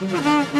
Mm-hmm.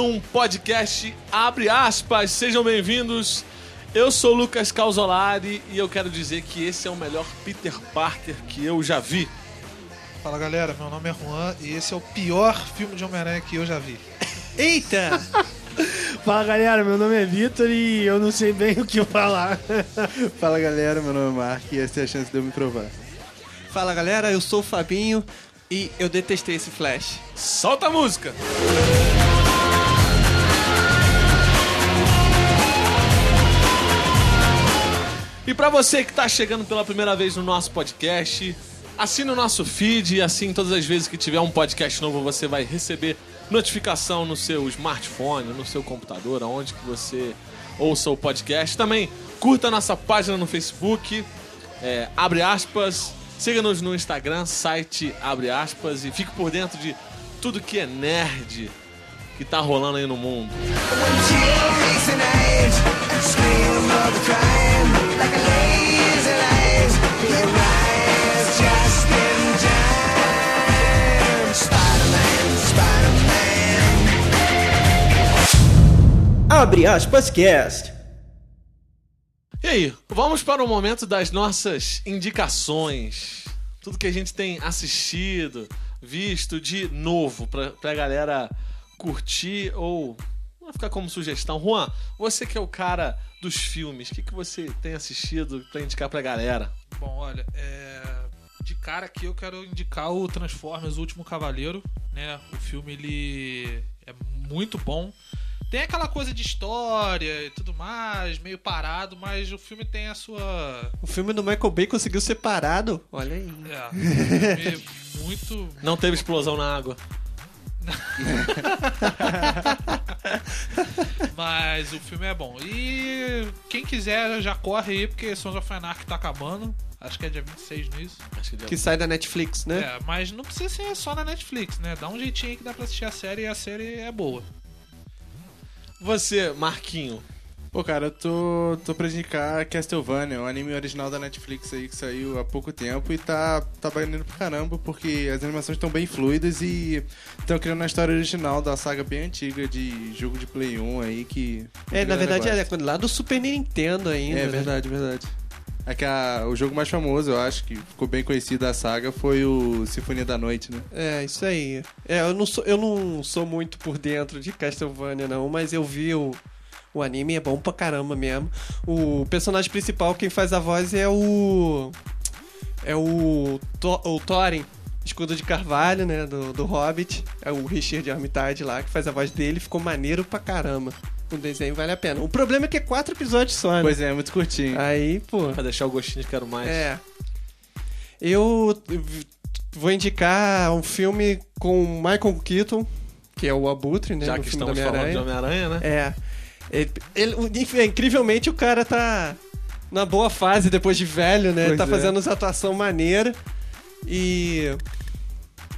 Um podcast Abre aspas, sejam bem-vindos. Eu sou Lucas Calzolari e eu quero dizer que esse é o melhor Peter Parker que eu já vi. Fala galera, meu nome é Juan e esse é o pior filme de Homem-Aranha que eu já vi. Eita! Fala galera, meu nome é Vitor e eu não sei bem o que falar. Fala galera, meu nome é Mark e essa é a chance de eu me provar. Fala galera, eu sou o Fabinho e eu detestei esse Flash. Solta a música! E pra você que tá chegando pela primeira vez no nosso podcast, assine o nosso feed e assim todas as vezes que tiver um podcast novo você vai receber notificação no seu smartphone, no seu computador, aonde que você ouça o podcast. Também curta a nossa página no Facebook, é, abre aspas, siga-nos no Instagram, site abre aspas e fique por dentro de tudo que é nerd que tá rolando aí no mundo. Abre aspas cast. E aí, vamos para o momento das nossas indicações. Tudo que a gente tem assistido, visto de novo pra, pra galera curtir ou vai ficar como sugestão. Juan, você que é o cara dos filmes, o que, que você tem assistido pra indicar pra galera? Bom, olha, é... de cara aqui eu quero indicar o Transformers O Último Cavaleiro, né? O filme ele é muito bom. Tem aquela coisa de história e tudo mais, meio parado, mas o filme tem a sua. O filme do Michael Bay conseguiu ser parado. Olha aí. É, muito. Não teve explosão na água. Mas o filme é bom. E quem quiser já corre aí, porque Sons of Anarchy tá acabando. Acho que é dia 26 nisso. Acho que deu. Que sai da Netflix, né? É, mas não precisa ser só na Netflix, né? Dá um jeitinho aí que dá pra assistir a série e a série é boa. Você, Marquinho, Pô, cara, eu tô, tô pra indicar Castlevania, um anime original da Netflix aí que saiu há pouco tempo e tá, tá banindo pra caramba porque as animações estão bem fluidas e estão criando uma história original da saga bem antiga de jogo de Play 1 aí que. É, na verdade é gosta. lá do Super Nintendo ainda. É né? verdade, verdade. É que a- o jogo mais famoso, eu acho, que ficou bem conhecido da saga, foi o Sinfonia da Noite, né? É, isso aí. É, eu não sou, eu não sou muito por dentro de Castlevania, não, mas eu vi o, o anime, é bom pra caramba mesmo. O personagem principal, quem faz a voz é o. É o. O Thorin, escudo de carvalho, né? Do, do Hobbit. É o Richard Armitage lá, que faz a voz dele. Ficou maneiro pra caramba. O desenho vale a pena. O problema é que é quatro episódios só, né? Pois é, muito curtinho. Aí, pô. pra deixar o gostinho de quero mais. É. Eu vou indicar um filme com Michael Keaton, que é o Abutre, né? Já no que filme estamos do falando de Homem-Aranha. Né? É. Ele, ele- enfim, incrivelmente o cara tá na boa fase depois de velho, né? Pois tá é. fazendo umas atuação maneira. E.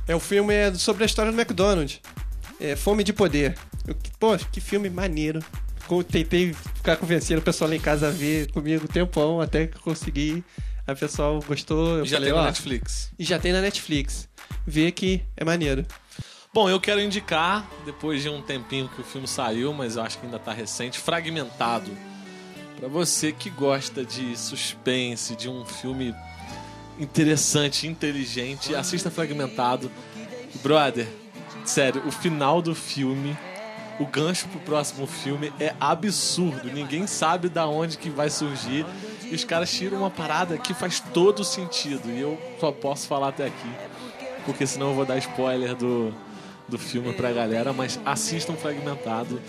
É o filme é sobre a história do McDonald's. É Fome de Poder. Eu, pô, que filme maneiro. Tentei ficar convencendo o pessoal lá em casa a ver comigo um tempão, até que consegui. A pessoal gostou. Eu E já falei, tem na ó, Netflix. E já tem na Netflix. Vê que é maneiro. Bom, eu quero indicar, depois de um tempinho que o filme saiu, mas eu acho que ainda tá recente, Fragmentado. Pra você que gosta de suspense, de um filme interessante, inteligente, assista Fragmentado. Brother, sério, o final do filme, o gancho pro próximo filme é absurdo. Ninguém sabe da onde que vai surgir. E os caras tiram uma parada que faz todo sentido. E eu só posso falar até aqui porque senão eu vou dar spoiler do, do filme pra galera, mas assistam Fragmentado.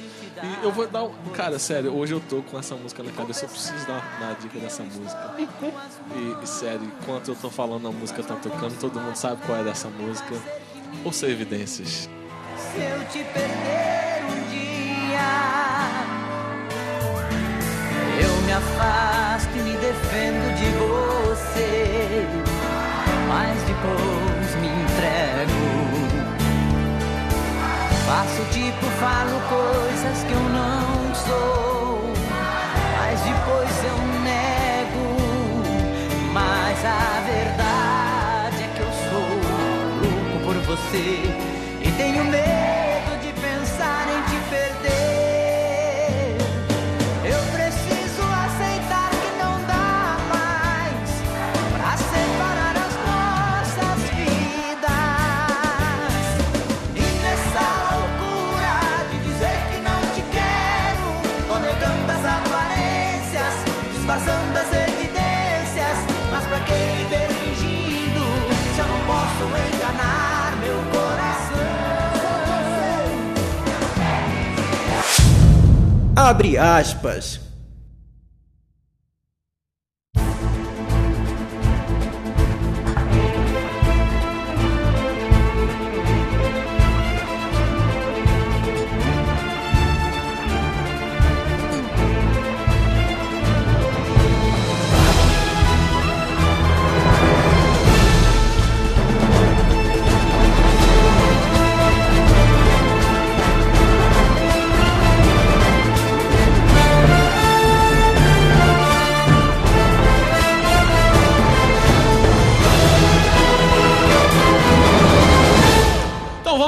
E eu vou dar. um- Cara, sério, hoje eu tô com essa música na cabeça, eu preciso dar, dar a dica dessa música. E, e, sério, enquanto eu tô falando, a música tá tocando, todo mundo sabe qual é dessa música. Ouça evidências. se eu te perder um dia. Eu me afasto e me defendo de você, mas depois me entrego. Faço tipo, falo coisas que eu não sou, mas depois eu nego. Mas a verdade é que eu sou louco por você Abre aspas.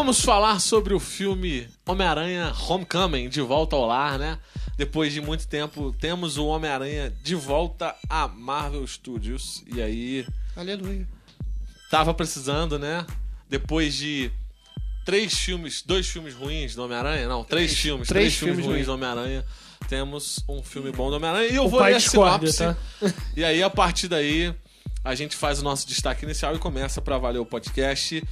Vamos falar sobre o filme Homem-Aranha Homecoming, De Volta ao Lar, né? Depois de muito tempo, temos o Homem-Aranha de volta a Marvel Studios. E aí, Aleluia. tava precisando, né? Depois de três filmes, dois filmes ruins do Homem-Aranha, não, três, filmes, três, três filmes, filmes ruins do Homem-Aranha, temos um filme bom do Homem-Aranha. E eu O vou ler a sinopse. tá? E aí, a partir daí, a gente faz o nosso destaque inicial e começa pra valer o podcast.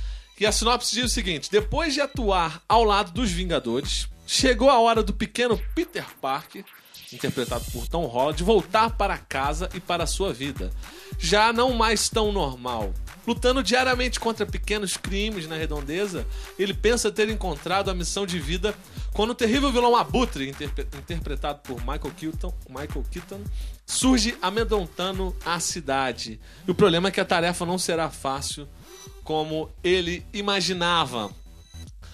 E a sinopse diz o seguinte: depois de atuar ao lado dos Vingadores, chegou a hora do pequeno Peter Parker, interpretado por Tom Holland, voltar para casa e para sua vida. Já não mais tão normal. Lutando diariamente contra pequenos crimes na redondeza, ele pensa ter encontrado a missão de vida quando o terrível vilão Abutre, interpre- interpretado por Michael Keaton, Michael Keaton, surge amedrontando a cidade. E o problema é que a tarefa não será fácil como ele imaginava.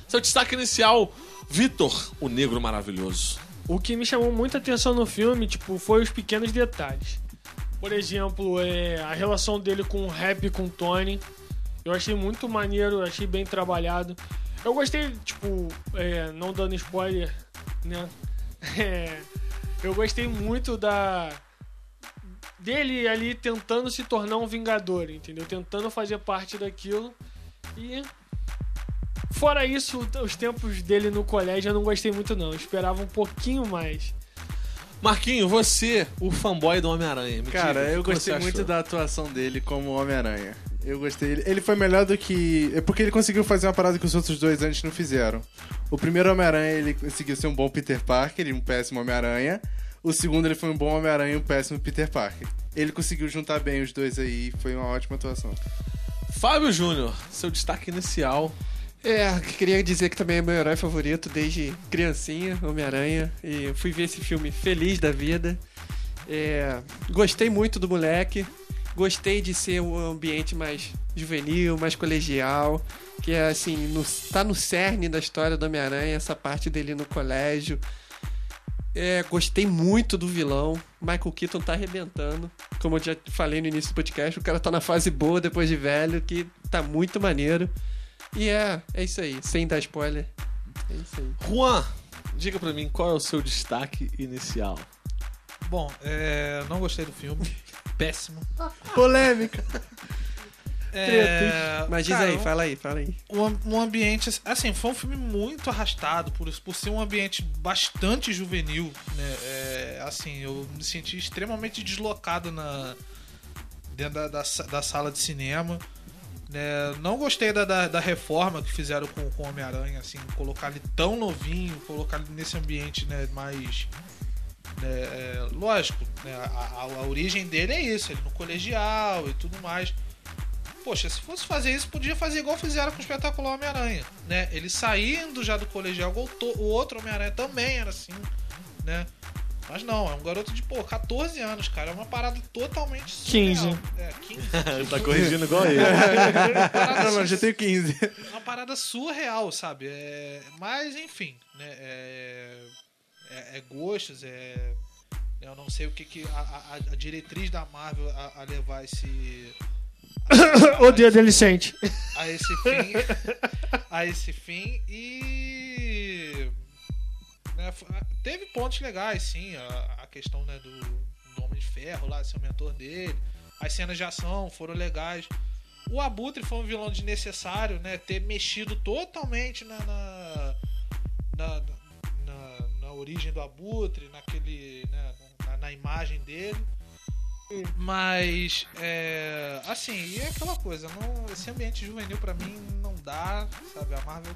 Seu destaque inicial, Vitor, o negro maravilhoso. O que me chamou muita atenção no filme, tipo, foi os pequenos detalhes. Por exemplo, é, a relação dele com o rap com o Tony. Eu achei muito maneiro, achei bem trabalhado. Eu gostei, tipo, é, não dando spoiler, né? É, eu gostei muito da dele ali tentando se tornar um vingador, entendeu? Tentando fazer parte daquilo. E fora isso, os tempos dele no colégio eu não gostei muito não. Eu esperava um pouquinho mais. Marquinho, você, o fanboy do Homem-Aranha. me Cara, diga, eu gostei muito achou? da atuação dele como Homem-Aranha. Eu gostei. Ele- Ele foi melhor do que. É porque ele conseguiu fazer uma parada que os outros dois antes não fizeram. O primeiro Homem-Aranha, ele conseguiu ser um bom Peter Parker e um péssimo Homem-Aranha. O segundo, ele foi um bom Homem-Aranha e um péssimo Peter Parker. Ele conseguiu juntar bem os dois aí e foi uma ótima atuação. Fábio Júnior, seu destaque inicial. É, queria dizer que também é meu herói favorito desde criancinha, Homem-Aranha. E fui ver esse filme feliz da vida. É, gostei muito do moleque. Gostei de ser um ambiente mais juvenil, mais colegial. Que é assim, no, tá no cerne da história do Homem-Aranha, essa parte dele no colégio. É, gostei muito do vilão. Michael Keaton tá arrebentando. Como eu já falei no início do podcast, o cara tá na fase boa depois de velho, que tá muito maneiro. E é, é isso aí, sem dar spoiler. É isso aí. Juan, diga pra mim qual é o seu destaque inicial. Bom, é, não gostei do filme. Péssimo. Polêmica! É, Mas diz cara, aí, fala aí, fala aí. um, um ambiente assim foi um filme muito arrastado por, por ser um ambiente bastante juvenil né É, assim eu me senti extremamente deslocado na dentro da, da, da sala de cinema né? não gostei da, da, da reforma que fizeram com com o Homem Aranha assim colocar ele tão novinho colocar ele nesse ambiente né mais né, é, lógico né, a, a- a origem dele é isso ele no colegial e tudo mais Poxa, se fosse fazer isso, podia fazer igual fizeram com o espetacular Homem-Aranha, né? Ele saindo já do colegial, o outro Homem-Aranha também era assim, né? Mas não, é um garoto de, pô, 14 anos, cara. É uma parada totalmente surreal. 15. É, 15. tá corrigindo igual Não, não, já tenho 15. uma parada surreal, sabe? É, mas, enfim, né? É, é, é gostos, é. Eu não sei o que, que a, a- a diretriz da Marvel a, a levar esse. O dedo ele sente. a esse fim. a esse fim e. né, teve pontos legais, sim. A, a questão né, do, do Homem de Ferro lá, ser o mentor dele. As cenas de ação foram legais. O Abutre foi um vilão desnecessário, né? Ter mexido totalmente na. na, na, na- na origem do Abutre, naquele. né, na, na imagem dele. Mas, é, assim, e é aquela coisa, não, esse ambiente juvenil pra mim não dá, sabe? A Marvel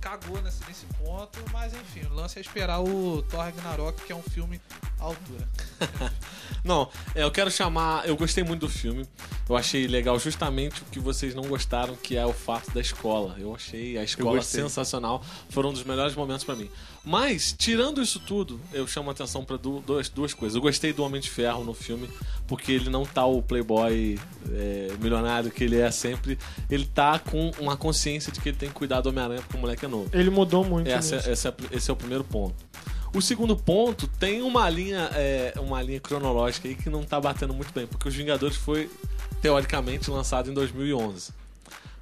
cagou nesse, nesse ponto, mas enfim, o lance é esperar o Thor Ragnarok, que é um filme à altura. Não, é, eu quero chamar. Eu gostei muito do filme. Eu achei legal justamente o que vocês não gostaram, que é o fato da escola. Eu achei a escola sensacional. Foram um dos melhores momentos pra mim. Mas, tirando isso tudo, eu chamo a atenção pra du- duas, duas coisas. Eu gostei do Homem de Ferro no filme, porque ele não tá o playboy é, milionário que ele é sempre. Ele tá com uma consciência de que ele tem que cuidar do Homem-Aranha porque o moleque é novo. Ele mudou muito. Essa, nisso. essa é- esse é o primeiro ponto. O segundo ponto tem uma linha, é, uma linha cronológica aí que não tá batendo muito bem, porque os Vingadores foi teoricamente lançado em 2011.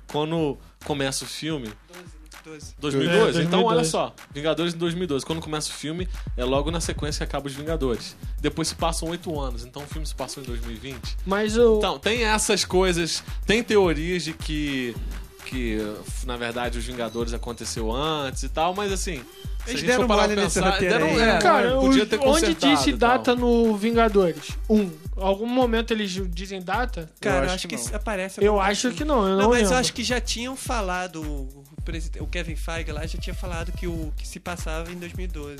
Quando começa o filme, 12. 2012, É, então 2012. olha só, Vingadores em 2012. Quando começa o filme, é logo na sequência que acaba os Vingadores. Depois se passam oito anos, então o filme se passou em 2020. Mas o. Então, tem essas coisas, tem teorias de que, que na verdade, os Vingadores aconteceu antes e tal, mas assim. Se Eles a gente deram nesse pensar, roteiro deram, aí, é, né? Cara, podia os- ter onde disse data no Vingadores? Um. Algum momento eles dizem data? Cara, eu acho acho que que, aparece. Eu acho que não, eu não, Não, mas lembro. eu acho que já tinham falado, o, Kevin Feige lá já tinha falado que o que se passava em 2012.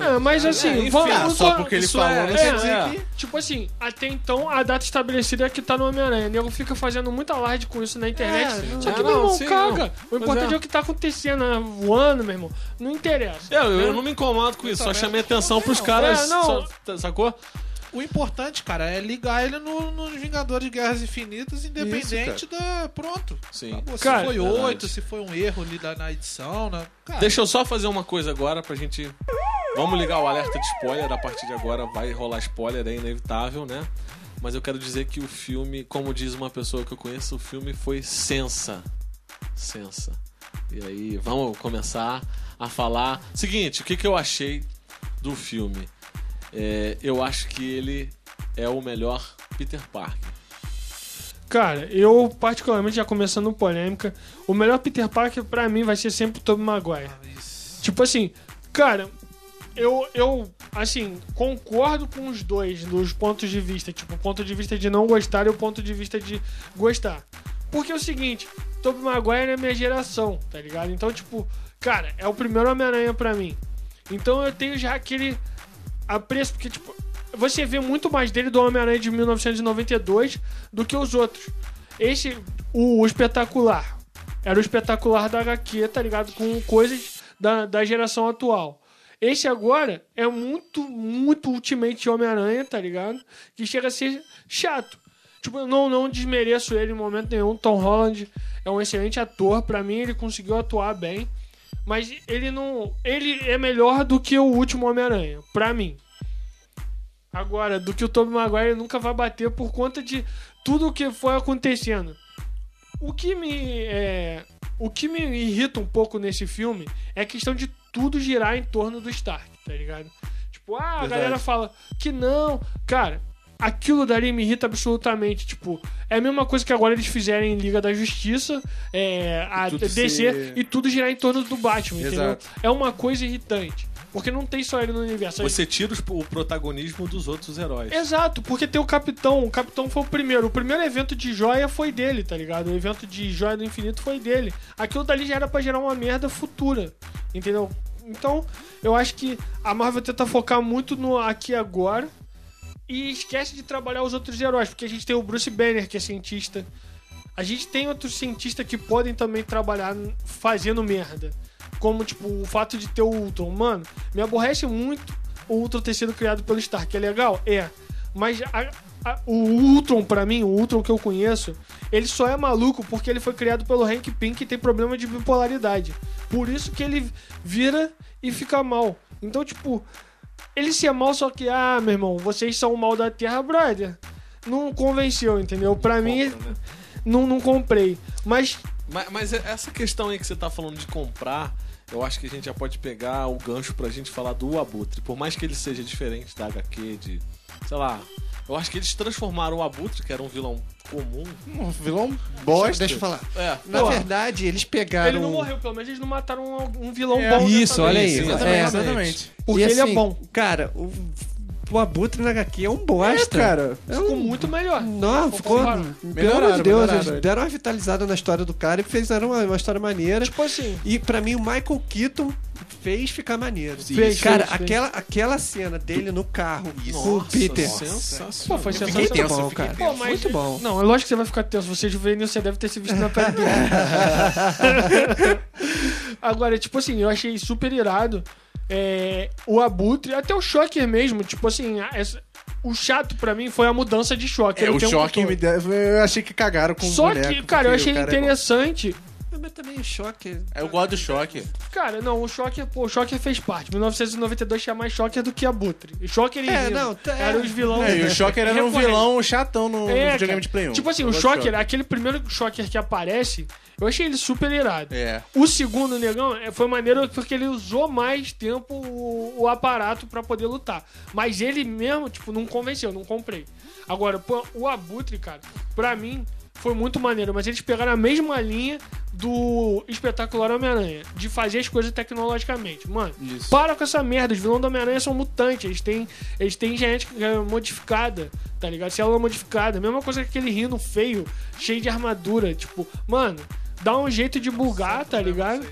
É, mas assim, É, enfim, vamos- ah, vamos Só porque ele falou, é- não é, quer dizer é. que... Tipo assim, até então a data estabelecida é que tá no Homem-Aranha. O nego fica fazendo muita alarde com isso na internet. É, não- Só que, É, meu não, irmão, sim, caga. não. O importante é. é. o que tá acontecendo, né? voando, meu irmão. Não interessa. É, eu, eu né? não me incomodo com isso, só chamei atenção pros caras. é, não. só- sacou? O importante, cara, é ligar ele no- nos Vingadores de Guerras Infinitas, independente da. Pronto. Sim. Acabou. Se Cara, foi oito, se foi um erro ali da- na edição, né? Cara, Deixa eu só fazer uma coisa agora pra gente. Vamos ligar o alerta de spoiler. A partir de agora vai rolar spoiler, é inevitável, né? Mas eu quero dizer que o filme, como diz uma pessoa que eu conheço, o filme foi sensa. Sensa. E aí, vamos começar a falar. Seguinte, o que, que eu achei do filme? É, eu acho que ele é o melhor Peter Parker. Cara, eu particularmente, já começando polêmica, o melhor Peter Parker pra mim vai ser sempre o Tobey Maguire. Tipo assim, cara, eu, eu, assim, concordo com os dois dos pontos de vista. Tipo, o ponto de vista de não gostar e o ponto de vista de gostar. Porque é o seguinte, Tobey Maguire é minha geração, tá ligado? Então, tipo, cara, é o primeiro Homem-Aranha pra mim. Então eu tenho já aquele apreço, porque, tipo, você vê muito mais dele do Homem-Aranha de 1992 do que os outros. Esse, o, espetacular, era o espetacular da HQ, tá ligado? Com coisas da, da geração atual. Esse agora é muito, muito Ultimate Homem-Aranha, tá ligado? Que chega a ser chato. Tipo, eu não, não desmereço ele em momento nenhum. Tom Holland é um excelente ator. Pra mim, ele conseguiu atuar bem. Mas ele não. Ele é melhor do que o último Homem-Aranha. Pra mim. Agora, do que o Tobey Maguire nunca vai bater por conta de tudo o que foi acontecendo. O que me. é, o que me irrita um pouco nesse filme é a questão de tudo girar em torno do Stark, tá ligado? Tipo, ah, a Verdade. galera fala que não. Cara, aquilo dali me irrita absolutamente. Tipo, é a mesma coisa que agora eles fizerem em Liga da Justiça, é, a DC, ser- e tudo girar em torno do Batman, entendeu? Exato. É uma coisa irritante. Porque não tem só ele no universo. Você tira o protagonismo dos outros heróis. Exato, porque tem o Capitão. O Capitão foi o primeiro. O primeiro evento de joia foi dele, tá ligado? O evento de joia do infinito foi dele. Aquilo dali já era pra gerar uma merda futura, entendeu? Então, eu acho que a Marvel tenta focar muito no aqui e agora e esquece de trabalhar os outros heróis, porque a gente tem o Bruce Banner, que é cientista. a gente tem outros cientistas que podem também trabalhar fazendo merda. Como, tipo, o fato de ter o Ultron. Mano, me aborrece muito o Ultron ter sido criado pelo Stark. É legal? É. Mas a- a- o Ultron, pra mim, o Ultron que eu conheço, ele só é maluco porque ele foi criado pelo Hank Pym e tem problema de bipolaridade. Por isso que ele vira e fica mal. Então, tipo, ele ser mal, só que, ah, meu irmão, vocês são o mal da Terra, brother. Não convenceu, entendeu? Pra mim, Compra, né? não, não comprei. Mas Mas, mas essa questão aí que você tá falando de comprar, eu acho que a gente já pode pegar o gancho pra gente falar do Abutre. Por mais que ele seja diferente da HQ, de. sei lá. Eu acho que eles transformaram o Abutre, que era um vilão comum. Um vilão bosta. Deixa eu falar. É. Na Pô, verdade, eles pegaram. ele não morreu, pelo menos eles não mataram um, vilão É, bom. Isso, olha aí. Exatamente, É. exatamente. Porque E ele é assim, bom. Cara, o, o Abutre na HQ é um bosta. É, cara. É Ficou um- muito melhor. Não, ficou. comparar. Pelo amor de Deus, melhoraram eles ele. deram uma vitalizada na história do cara e fizeram uma, uma história maneira. Tipo assim, E pra mim o Michael Keaton fez ficar maneiro. Fez, cara, fez, fez. aquela, aquela cena dele no carro com o Peter. Sensacional. pô, foi sensacional. Muito tenso, bom, cara. Pô, mas- Muito bom. Não, é lógico que você vai ficar tenso. Você é juvenil, você deve ter se visto na pele dele. Agora, tipo assim, eu achei super irado. é, o Abutre, até o Shocker mesmo, tipo assim, essa- o chato pra mim foi a mudança de choque. É, o um choque me deu. Eu achei que cagaram com o Só boneco, que, cara, eu achei cara é interessante. Mas também o choque. Eu gosto do choque. Cara, não, o Shocker, pô, o Shocker fez parte. 1992 tinha mais Shocker do que Abutre. O Shocker e É, não, tá- eram os vilões. É, e o Shocker era um vilão chatão no, no É, videogame cara. de Play 1. Tipo assim, Eu o gosto do Shocker, aquele primeiro Shocker que aparece, eu achei ele super irado. É. O segundo negão é, foi maneiro porque ele usou mais tempo o, o aparato pra poder lutar. Mas ele mesmo, tipo, não convenceu, não comprei. Agora, pô, o Abutre, cara, pra mim foi muito maneiro, mas eles pegaram a mesma linha do espetacular Homem-Aranha, de fazer as coisas tecnologicamente. Mano, Isso. para com essa merda, os vilões do Homem-Aranha são mutantes, eles têm, eles têm genética é, modificada, tá ligado? Célula modificada, mesma coisa que aquele rino feio, cheio de armadura, tipo, mano, dá um jeito de bugar, tá ligado?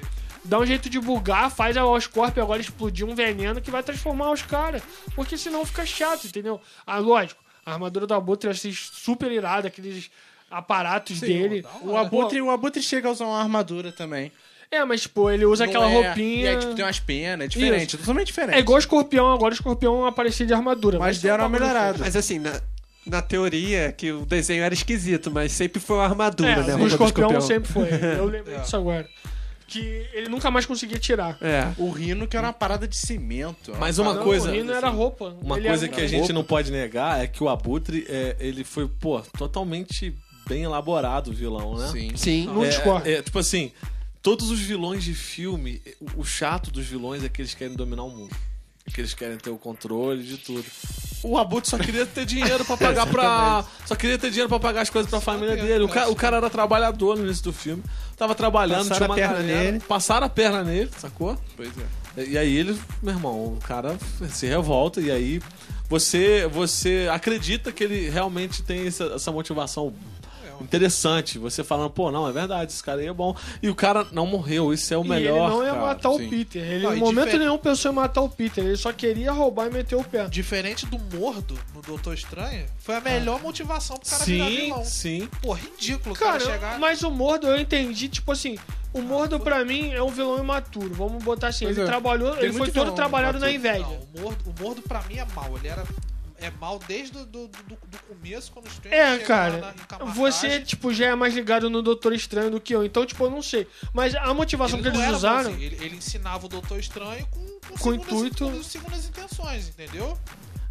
Dá um jeito de bugar, faz a Oscorp agora explodir um veneno que vai transformar os caras. Porque senão fica chato, entendeu? Ah, lógico, a armadura do Abutre eu achei super irada, aqueles aparatos dele. O Abutre, o Abutre chega a usar uma armadura também. É, mas, tipo, ele usa Não aquela é- roupinha. E aí, tipo, tem umas penas, é diferente, totalmente diferente. É igual o escorpião, agora o escorpião aparecia de armadura. Mas isso é um deram uma melhorada. Mas assim, na, na teoria, que o desenho era esquisito, mas sempre foi uma É, armadura, né? a o do escorpião, sempre foi. Eu lembrei disso agora. Que ele nunca mais conseguia tirar. É. O Rino, que era uma parada de cimento. Mas uma Não, coisa. o Rino era roupa. Uma Ele coisa era- que a gente não pode negar é que o Abutre, é, ele foi, pô, totalmente bem elaborado o vilão, né? Sim. Sim. Não É, discordo. é, tipo assim, todos os vilões de filme, o- chato dos vilões é que eles querem dominar o mundo. É que eles querem ter o controle de tudo. O Abutre só queria ter dinheiro pra pagar pra. Só queria ter dinheiro pra pagar as coisas pra família dele. O cara, o cara era trabalhador no início do filme. Tava trabalhando, Passaram tinha uma a perna galera, nele. Passaram a perna nele, sacou? Pois é. E aí ele, meu irmão, o cara se revolta e aí você você acredita que ele realmente tem essa, essa motivação interessante. Você falando, pô, não, é verdade, esse cara aí é bom. E o cara não morreu, isso é o E melhor. ele não ia cara. matar o sim. Peter. Ele Não, em momento difer- nenhum pensou em matar o Peter. Ele só queria roubar e meter o pé. Diferente do Mordo no Doutor Estranho, foi a melhor motivação pro cara virar Sim, vilão. sim. Pô, ridículo o cara, Cara, chegar. mas o Mordo eu entendi, tipo assim, o Mordo pra mim é um vilão imaturo. Vamos botar assim, Pois ele é. trabalhou, Tem ele foi todo trabalhado na imaturo. inveja. Não, o Mordo, o Mordo pra mim é mal. Ele era. É mal desde do, do, do, do começo, quando o Strange É, cara, lá na você, tipo, já é mais ligado no Doutor Estranho do que eu, então, tipo, eu não sei. Mas a motivação Ele que eles usaram... ele, ele ensinava o Doutor Estranho com, com, Com segundas, intuito- com segundas intenções, entendeu?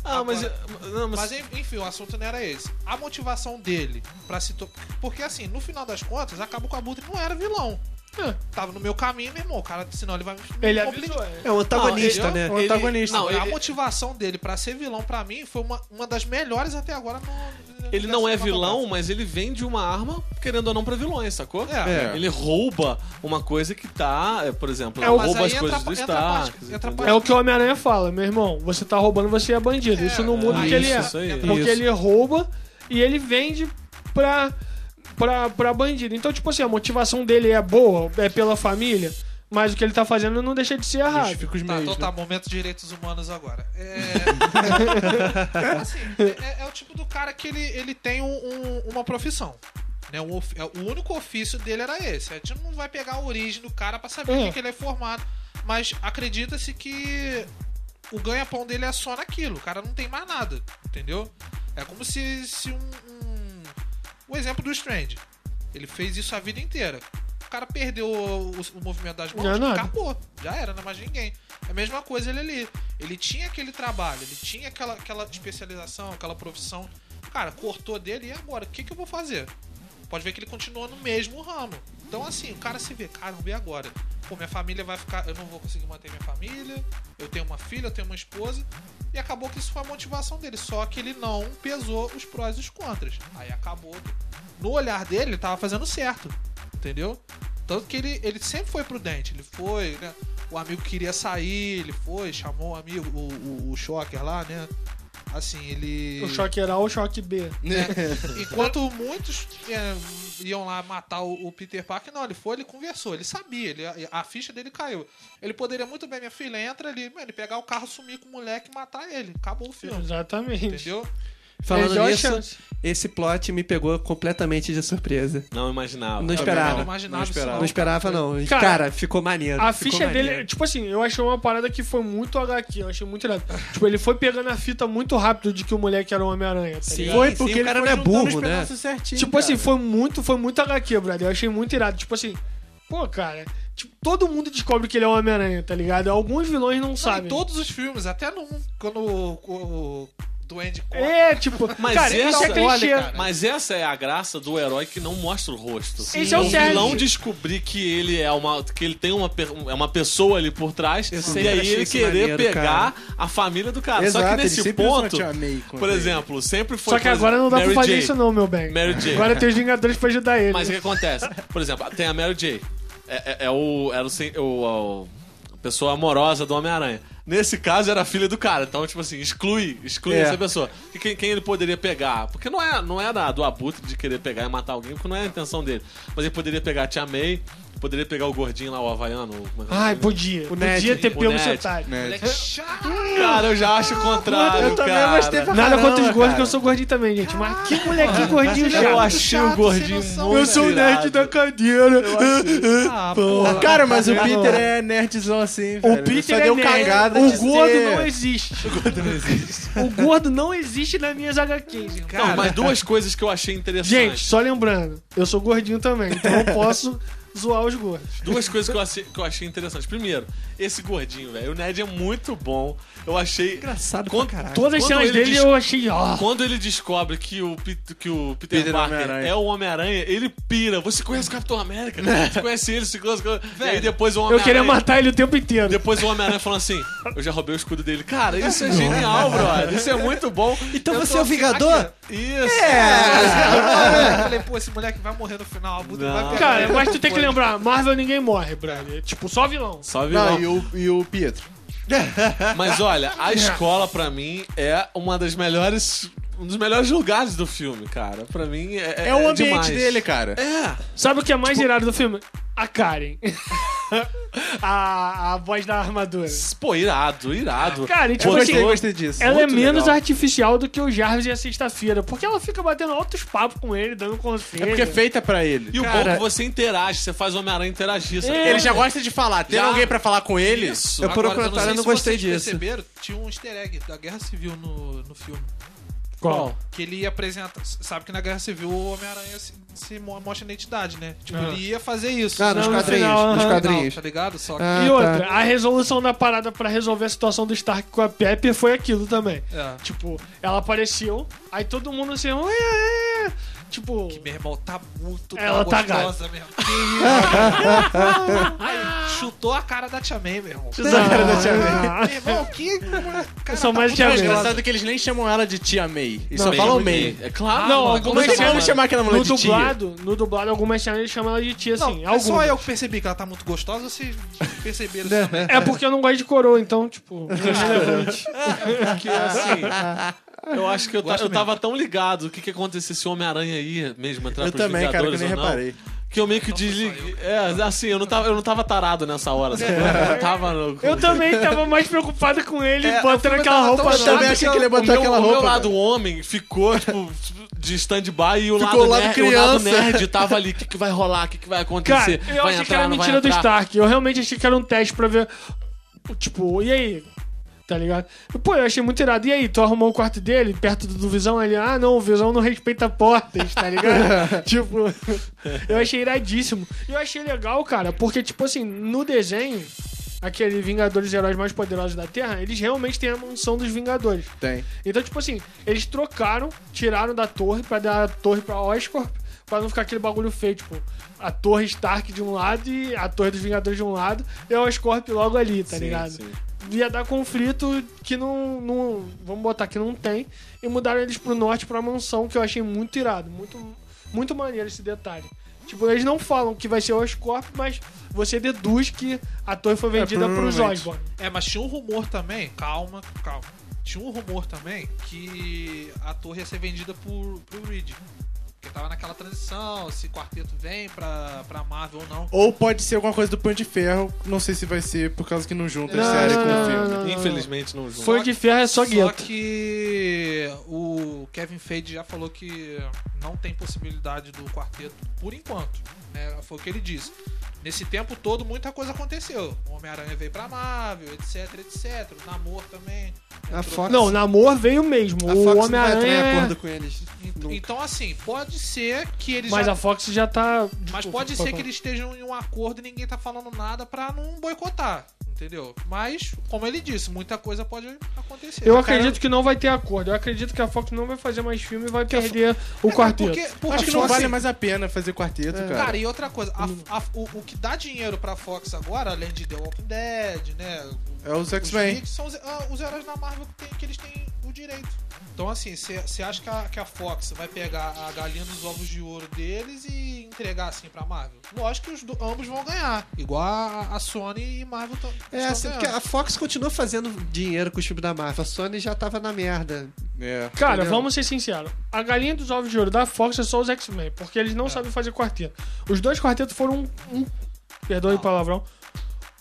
Ah, mas, Agora- não, mas, Mas en- enfim, o assunto não era esse. A motivação dele pra se. To... Porque assim, no final das contas, acabou com o Abutre não era vilão. É. Tava no meu caminho, meu irmão. O cara, senão ele vai me. Ele avisou, é. É um antagonista, Não, né? ele- O antagonista. não, a ele- motivação dele pra ser vilão, pra mim, foi uma, uma das melhores até agora no. ele não é vilão, mas ele vende uma arma, querendo ou não, pra vilões, sacou? É. É. Ele rouba uma coisa que tá, é, por exemplo, É, o- rouba as coisas a- do entra a parte- Stark. a? É o que o Homem-Aranha fala, meu irmão, você tá roubando, você é bandido. É, isso não muda o é, que ele é. isso aí. Porque Isso. ele rouba e ele vende pra, pra, pra bandido. Então, tipo assim, a motivação dele é boa, é pela família, mas o que ele tá fazendo não deixa de ser errado. Justifica os Tá, meios, então né? tá, momento de direitos humanos agora. É. assim, é, é o tipo do cara que ele, ele tem um- um- uma profissão. Né? Um of- é, o único ofício dele era esse. A gente não vai pegar a origem do cara pra saber É. o que, que ele é formado. Mas acredita-se que o ganha-pão dele é só naquilo. O cara não tem mais nada. Entendeu? É como se, se um, um. O exemplo do Strange. Ele fez isso a vida inteira. O cara perdeu o, o- movimento das mãos, Não é nada. acabou. Já era, não é mais ninguém. É a mesma coisa ele ali. Ele tinha aquele trabalho, ele tinha aquela, aquela especialização, aquela profissão. Cara, cortou dele e agora? O que, que eu vou fazer? Pode ver que ele continua no mesmo ramo. Então, assim, o cara se vê, caramba, e agora? Pô, minha família vai ficar. Eu não vou conseguir manter minha família. Eu tenho uma filha, eu tenho uma esposa. E acabou que isso foi a motivação dele. Só que ele não pesou os prós e os contras. Aí acabou. No olhar dele, ele tava fazendo certo. Entendeu? Tanto que ele, ele sempre foi prudente. Ele foi, né? O amigo queria sair, ele foi, chamou o amigo, o, o, o Shocker lá, né? Assim, ele. O choque A ou o choque B. né? Enquanto muitos é, iam lá matar o, o Peter Parker, não, ele foi, ele conversou, ele sabia, ele, a, a ficha dele caiu. Ele poderia muito bem, minha filha, entra ali, mano, ele pegar o carro, sumir com o moleque e matar ele. Acabou o filme. Exatamente. Entendeu? Falando nisso, chance. esse plot me pegou completamente de surpresa. Não imaginava. Não esperava. Não imaginava Não esperava. Não esperava, não. Cara, Cara, ficou maneiro. A ficou ficha dele, maneiro. tipo assim, eu achei uma parada que foi muito HQ, eu achei muito irado. Tipo, ele foi pegando a fita muito rápido de que o moleque era o Homem-Aranha, tá Sim. Foi sim, porque o ele cara não é burro, né? certinho, Tipo cara. assim, foi muito, foi muito HQ, brother. Eu achei muito irado. Tipo assim, pô, cara, tipo, todo mundo descobre que ele é o Homem-Aranha, tá ligado? Alguns vilões não, Não, em sabem. todos os filmes, até no quando o, o É, tipo, Mas cara, isso essa- é clichê. cara. Mas essa é a graça do herói que não mostra o rosto. Esse é o Sérgio. vilão descobrir que ele é uma que ele tem uma, é uma pessoa ali por trás e aí ele querer maneiro, pegar a família do cara. Só Exato, que ele nesse ponto, por ele. exemplo, sempre foi Só que agora não dá exemplo, pra Mary fazer isso não, meu bem. Mary. Agora tem os Vingadores pra ajudar ele. Mas o que acontece? Por exemplo, tem a Mary J. É, é- é o, era o, o- o- a pessoa amorosa do Homem-Aranha. Nesse caso, era a filha do cara. Então, tipo assim, exclui, exclui É. essa pessoa. E quem, quem ele poderia pegar? Porque não é, não é da, do abutre de querer pegar e matar alguém, porque não é a intenção dele. Mas ele poderia pegar a Tia May, poderia pegar o gordinho lá, o havaiano. o- é é o Ai, podia. O Ned. Podia ter O pego Ned. Né? Moleque chato. Cara, eu já acho o contrário, Eu também cara. gostei pra Nada caramba, contra os gordos, cara. que eu sou gordinho também, gente. Mas que molequinho gordinho chato. Eu achei chato, o gordinho muito Eu sou o nerd da cadeira. Ah, porra. Cara, mas o Peter é nerdzão assim, velho. O Peter Só é deu nerd. cagada O gordo não existe. O gordo não existe. o gordo não existe nas minhas HQs. gente. Não, mas duas coisas que eu achei interessantes. Gente, só lembrando, eu sou gordinho também, então eu posso zoar os gordos. Duas coisas que eu, achei, que eu achei interessantes. Primeiro, esse gordinho, velho. O Ned é muito bom. Eu achei. Engraçado Quando- pra. Todas as cenas ele dele eu achei, ó. Quando ele descobre que o, Pit- que o Peter, Peter é o Parker Homem-Aranha. é o Homem-Aranha, ele pira. Você conhece o Capitão América? Você conhece ele? Você conhece... E aí depois o Eu Homem-Aranha... queria matar ele o tempo inteiro. Depois o Homem-Aranha falando assim: Eu já roubei o escudo dele. Cara, isso é genial, brother. Isso é muito bom. Então Eu você tô é o assim, Vingador? aqui, Isso. Eu falei, pô, esse moleque vai morrer no final. A Buda Não. vai pegar Cara, mas tu tem que lembrar, Marvel ninguém morre, brother. Tipo, só vilão. Só vilão. Não, e o, e o Pietro. Mas olha, a escola pra mim é uma das melhores. Um dos melhores lugares do filme, cara. Pra mim é. É, o ambiente demais. dele, cara. É. Sabe o que é mais irado do filme? A Karen. a, a voz da armadura. Pô, irado, irado. Cara, e tipo Eu assim, gostei, gostei disso. ela é Muito menos legal. artificial do que o Jarvis e a sexta-feira. Porque ela fica batendo altos papos com ele, dando conselho. É porque é feita pra ele. E o bom Cara- é que você interage, você faz o Homem-Aranha interagir. É. Ele já gosta de falar. Tem Já. alguém pra falar com ele? Isso. Eu- por Agora, comentário, sei eu não se gostei vocês disso. perceberam, tinha um easter egg da Guerra Civil no, no filme. Qual? Que ele ia apresentar. Sabe que na Guerra Civil o Homem-Aranha se, se mo- mostra identidade, né? Tipo, Ah. ele ia fazer isso. Ah, nos Não, no quadrinhos. final, nos quadrinhos. Tá ligado? Só que. Ah, e tá. outra, a resolução da parada pra resolver a situação do Stark com a Pepper foi aquilo também. É. Tipo, ela apareceu, aí todo mundo assim, "Ué, é, é." Tipo, Que meu irmão tá muito Ela tá gostosa mesmo. Que isso? Aí, chutou a cara da Tia May, meu irmão. Chutou a cara da Tia May. Meu irmão, que. Cara, sou mais muito Tia É May. engraçado que eles nem chamam ela de Tia May. Eles só falam May. É claro. Não, algumas Não como cenas- chamar aquela mulher no de tia. dublado, no dublado, algumas cenas ele chama ela de tia, assim. Não, é só algumas. eu que percebi que ela tá muito gostosa, vocês perceberam isso também. É porque eu não gosto de coroa, então, tipo, é irrelevante. Porque assim. Eu acho que eu, ta- eu tava tão ligado o que, que acontecia se o Homem-Aranha ia mesmo entrar Eu pros também, cara, que eu Vingadores nem ou não, reparei. Que eu meio que Então desliguei. É, assim, eu não tava, eu não tava tarado nessa hora. sabe? Eu tava no. Eu também tava mais preocupado com ele É, botando aquela roupa chato. também achei que ele ia botar meu, aquela o meu roupa, lado homem ficou, tipo, de stand-by e o Ficou lado, o lado nerd, o lado criança. nerd tava ali. O que, que vai rolar? O que, que vai Cara, acontecer? eu vai achei que era não vai mentira do entrar? Stark. Eu realmente achei que era um teste pra ver. Tipo, e aí? Tá ligado? Pô, eu achei muito irado. E aí, tu arrumou o quarto dele, perto do, do Visão? Ele, ah, não, o Visão não respeita portas, tá ligado? tipo, eu achei iradíssimo. E eu achei legal, cara, porque, tipo assim, no desenho, aquele Vingadores Heróis Mais Poderosos da Terra, eles realmente têm a mansão dos Vingadores. Tem. Então, tipo assim, eles trocaram, tiraram da torre pra dar a torre pra Oscorp, pra não ficar aquele bagulho feio, tipo, a torre Stark de um lado e a torre dos Vingadores de um lado e a Oscorp logo ali, tá Sim, ligado? sim. Ia dar conflito que não, não. Vamos botar que não tem. E mudaram eles pro norte, pra mansão, que eu achei muito irado. Muito, muito maneiro esse detalhe. Tipo, eles não falam que vai ser o Oscorp, mas você deduz que a torre foi vendida pros provavelmente. Osborn. É, mas tinha um rumor também, calma, calma. Tinha um rumor também que a torre ia ser vendida por, pro Reed. Porque tava naquela transição, se o quarteto vem pra, pra Marvel ou não. Ou pode ser alguma coisa do Punho de Ferro, não sei se vai ser por causa que não junta a Não, série não, com não, o filme. não, não. Infelizmente não junto. Foi de ferro, é só Só gueto. que o Kevin Feige já falou que não tem possibilidade do quarteto por enquanto. Né? Foi o que ele disse. Nesse tempo todo, muita coisa aconteceu. O Homem-Aranha veio pra Marvel, etc, etc. O Namor também. A Fox- Não, Namor veio mesmo. A o Fox não Homem-Aranha. acordo com eles. Nunca. Então, assim, pode ser que eles Mas já... a Fox já tá. Mas pode ser que eles estejam em um acordo e ninguém tá falando nada pra não boicotar, entendeu? Mas, como ele disse, muita coisa pode acontecer. Eu Cara, acredito que não vai ter acordo. Eu acredito que a Fox não vai fazer mais filme e vai a perder o É, quarteto. Porque, porque Acho que não tipo vale assim, mais a pena fazer quarteto, cara. Cara, e outra coisa, a- a- o, o que dá dinheiro pra Fox agora, além de The Walking Dead, né? É os X-Men. São os, ah, os heróis da Marvel que, tem- que eles têm o direito. Então, assim, você acha que a, que a Fox vai pegar a galinha dos ovos de ouro deles e entregar assim pra Marvel? Lógico que os do- ambos vão ganhar. Igual a, a Sony e Marvel tão, É, assim, porque a Fox continua fazendo dinheiro com os filmes da Marvel. A Sony já tava na merda. É. Cara, Entendeu? vamos ser sinceros. A galinha dos ovos de ouro da Fox é só os X-Men, porque eles não sabem fazer quarteto. Os dois quartetos foram um. um perdoe o palavrão.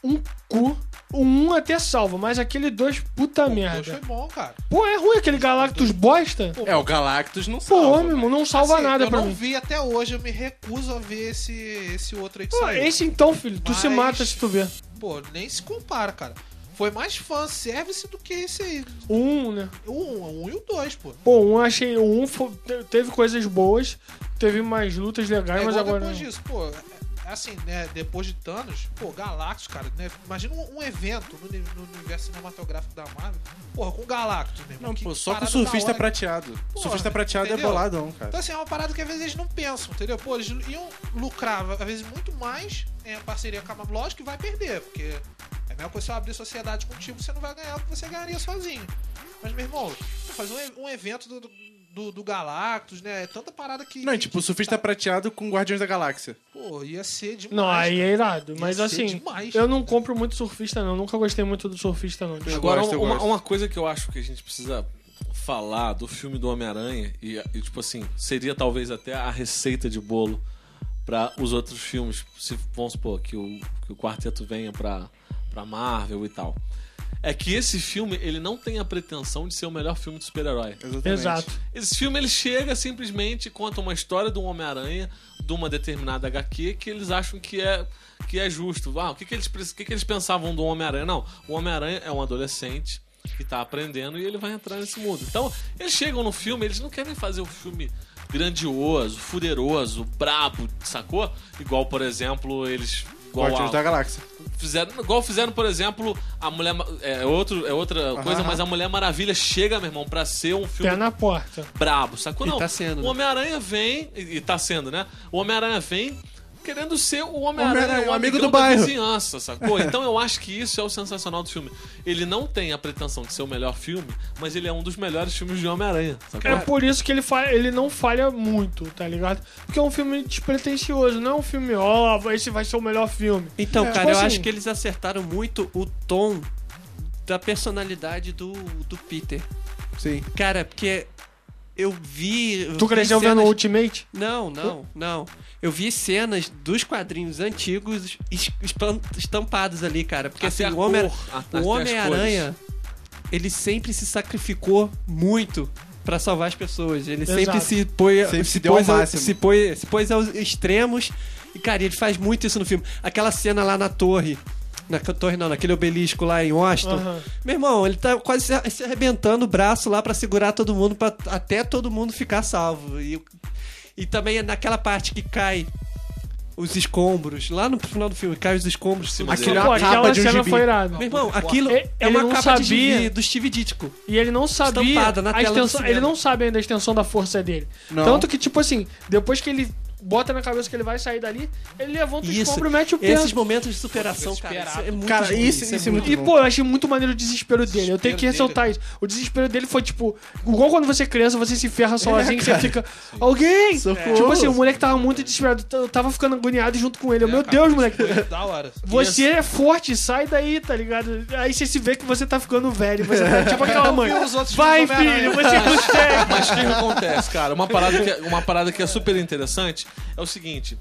Um cu. O um até salva, mas aquele dois, puta Pô, o dois merda. foi bom, cara. Pô, é ruim aquele Galactus bosta. É, o Galactus não Pô, salva. meu irmão, não salva Assim, nada eu pra não mim. vi até hoje, eu me recuso a ver esse, esse outro aí que Pô, saiu. esse então, filho, tu se Mas- mata se tu ver. Pô, nem se compara, cara. Foi mais fanservice do que esse aí. O um, né? O 1 um, um e o 2, pô. Pô, um achei. O um fo- te- teve coisas boas, teve mais lutas legais, É mas agora. depois não. disso, pô. É- é Assim, né, depois de Thanos, pô, Galactus, cara, né? Imagina um, um evento no, no universo cinematográfico da Marvel, porra, com Galactus, irmão. Não, que pô, só com parada surfista hora. prateado. Porra, surfista prateado entendeu? é boladão, cara. Então, assim, é uma parada que às vezes eles não pensam, entendeu? Pô, eles iam lucrar, às vezes, muito mais em a parceria com a Marvel. Lógico que vai perder, porque é coisa se eu abrir sociedade contigo, você não vai ganhar o que você ganharia sozinho. Mas, meu irmão, fazer um, um evento do, do, do Galactus, né? É tanta parada que. Não, é tipo, surfista prateado com Guardiões da Galáxia. Pô, ia ser demais. Não, aí é irado. Ia Mas ser assim, demais. eu não compro muito surfista, não. Nunca gostei muito do surfista, não. Eu Agora, gosto, uma, uma coisa que eu acho que a gente precisa falar do filme do Homem-Aranha, e, e, tipo assim, seria talvez até a receita de bolo para os outros filmes, se vamos supor que o, que o quarteto venha pra, pra Marvel e tal. É que esse filme, ele não tem a pretensão de ser o melhor filme de super-herói. Exatamente. Exato. Esse filme ele chega simplesmente e conta uma história de um Homem-Aranha de uma determinada HQ que eles acham que é, que é justo. Ah, o que, que, eles, o que, que eles pensavam do Homem-Aranha? Não, o Homem-Aranha é um adolescente que tá aprendendo e ele vai entrar nesse mundo. Então, eles chegam no filme, eles não querem fazer o filme grandioso, fuderoso, brabo, sacou? Igual, por exemplo, eles. Guardiões a- da Galáxia. Fizeram, igual fizeram, por exemplo, a Mulher. Ma- É, outro, é outra coisa, mas a Mulher Maravilha chega, meu irmão, pra ser um filme Pé na porta. brabo, sacou? E Não, tá sendo, o né? Homem-Aranha vem, e, e tá sendo, né? O Homem-Aranha vem querendo ser o Homem-Aranha, o o amigo do da bairro. vizinhança, sacou? Então eu acho que isso é o sensacional do filme. Ele não tem a pretensão de ser o melhor filme, mas ele é um dos melhores filmes de Homem-Aranha, sacou? É por isso que ele, falha, ele não falha muito, tá ligado? Porque é um filme despretensioso, não é um filme, ó, esse vai ser o melhor filme. Então, É, cara, tipo eu assim- acho que eles acertaram muito o tom da personalidade do, do Peter. Sim. Cara, porque eu vi. Tu cresceu vendo cenas- Ultimate? Não, não, não. Eu vi cenas dos quadrinhos antigos estampados ali, cara. Porque Até assim, o Homem- cor, até o as Homem-Aranha, ele sempre se sacrificou muito pra salvar as pessoas. Ele Exato. sempre se põe, Sempre se se deu ao pôs ao- máximo. se pôs, se pôs aos extremos. E, cara, ele faz muito isso no filme. Aquela cena lá na torre. Na torre não, naquele obelisco lá em Washington. Aham. Meu irmão, ele tá quase se- se arrebentando o braço lá pra segurar todo mundo, pra, até todo mundo ficar salvo. E, e também é naquela parte que cai os escombros, lá no final do filme, cai os escombros. Cima Aquilo é uma capa aquela de um cena gibi. foi irada. Meu irmão, aquilo Ele- é uma não capa de sabia. gibi do Steve Ditko. E ele não sabia na a extensão, ele não sabe ainda a extensão da força dele. Não. Tanto que, tipo assim, depois que ele bota na cabeça que ele vai sair dali, ele levanta o escombro e mete o pé. Esses momentos de superação, cara, isso é muito Cara, ruim, isso- isso é muito E, bom. pô, eu achei muito maneiro o desespero dele. Eu tenho que desespero ressaltar isso. O desespero dele foi, tipo, igual quando você é criança, você se ferra sozinho, você fica. Alguém! Socorro. Tipo assim, o moleque tava muito desesperado. Eu tava ficando agoniado junto com ele. Eu, Meu Deus, moleque. Foi da hora. Você é forte, sai daí, tá ligado? Aí você se vê que você tá ficando velho. Você tá tipo aquela mãe. Vai, filho, Homem-Aranha." você consegue. Mas o que que acontece, cara? Uma parada, que é, uma parada que é super interessante é o seguinte: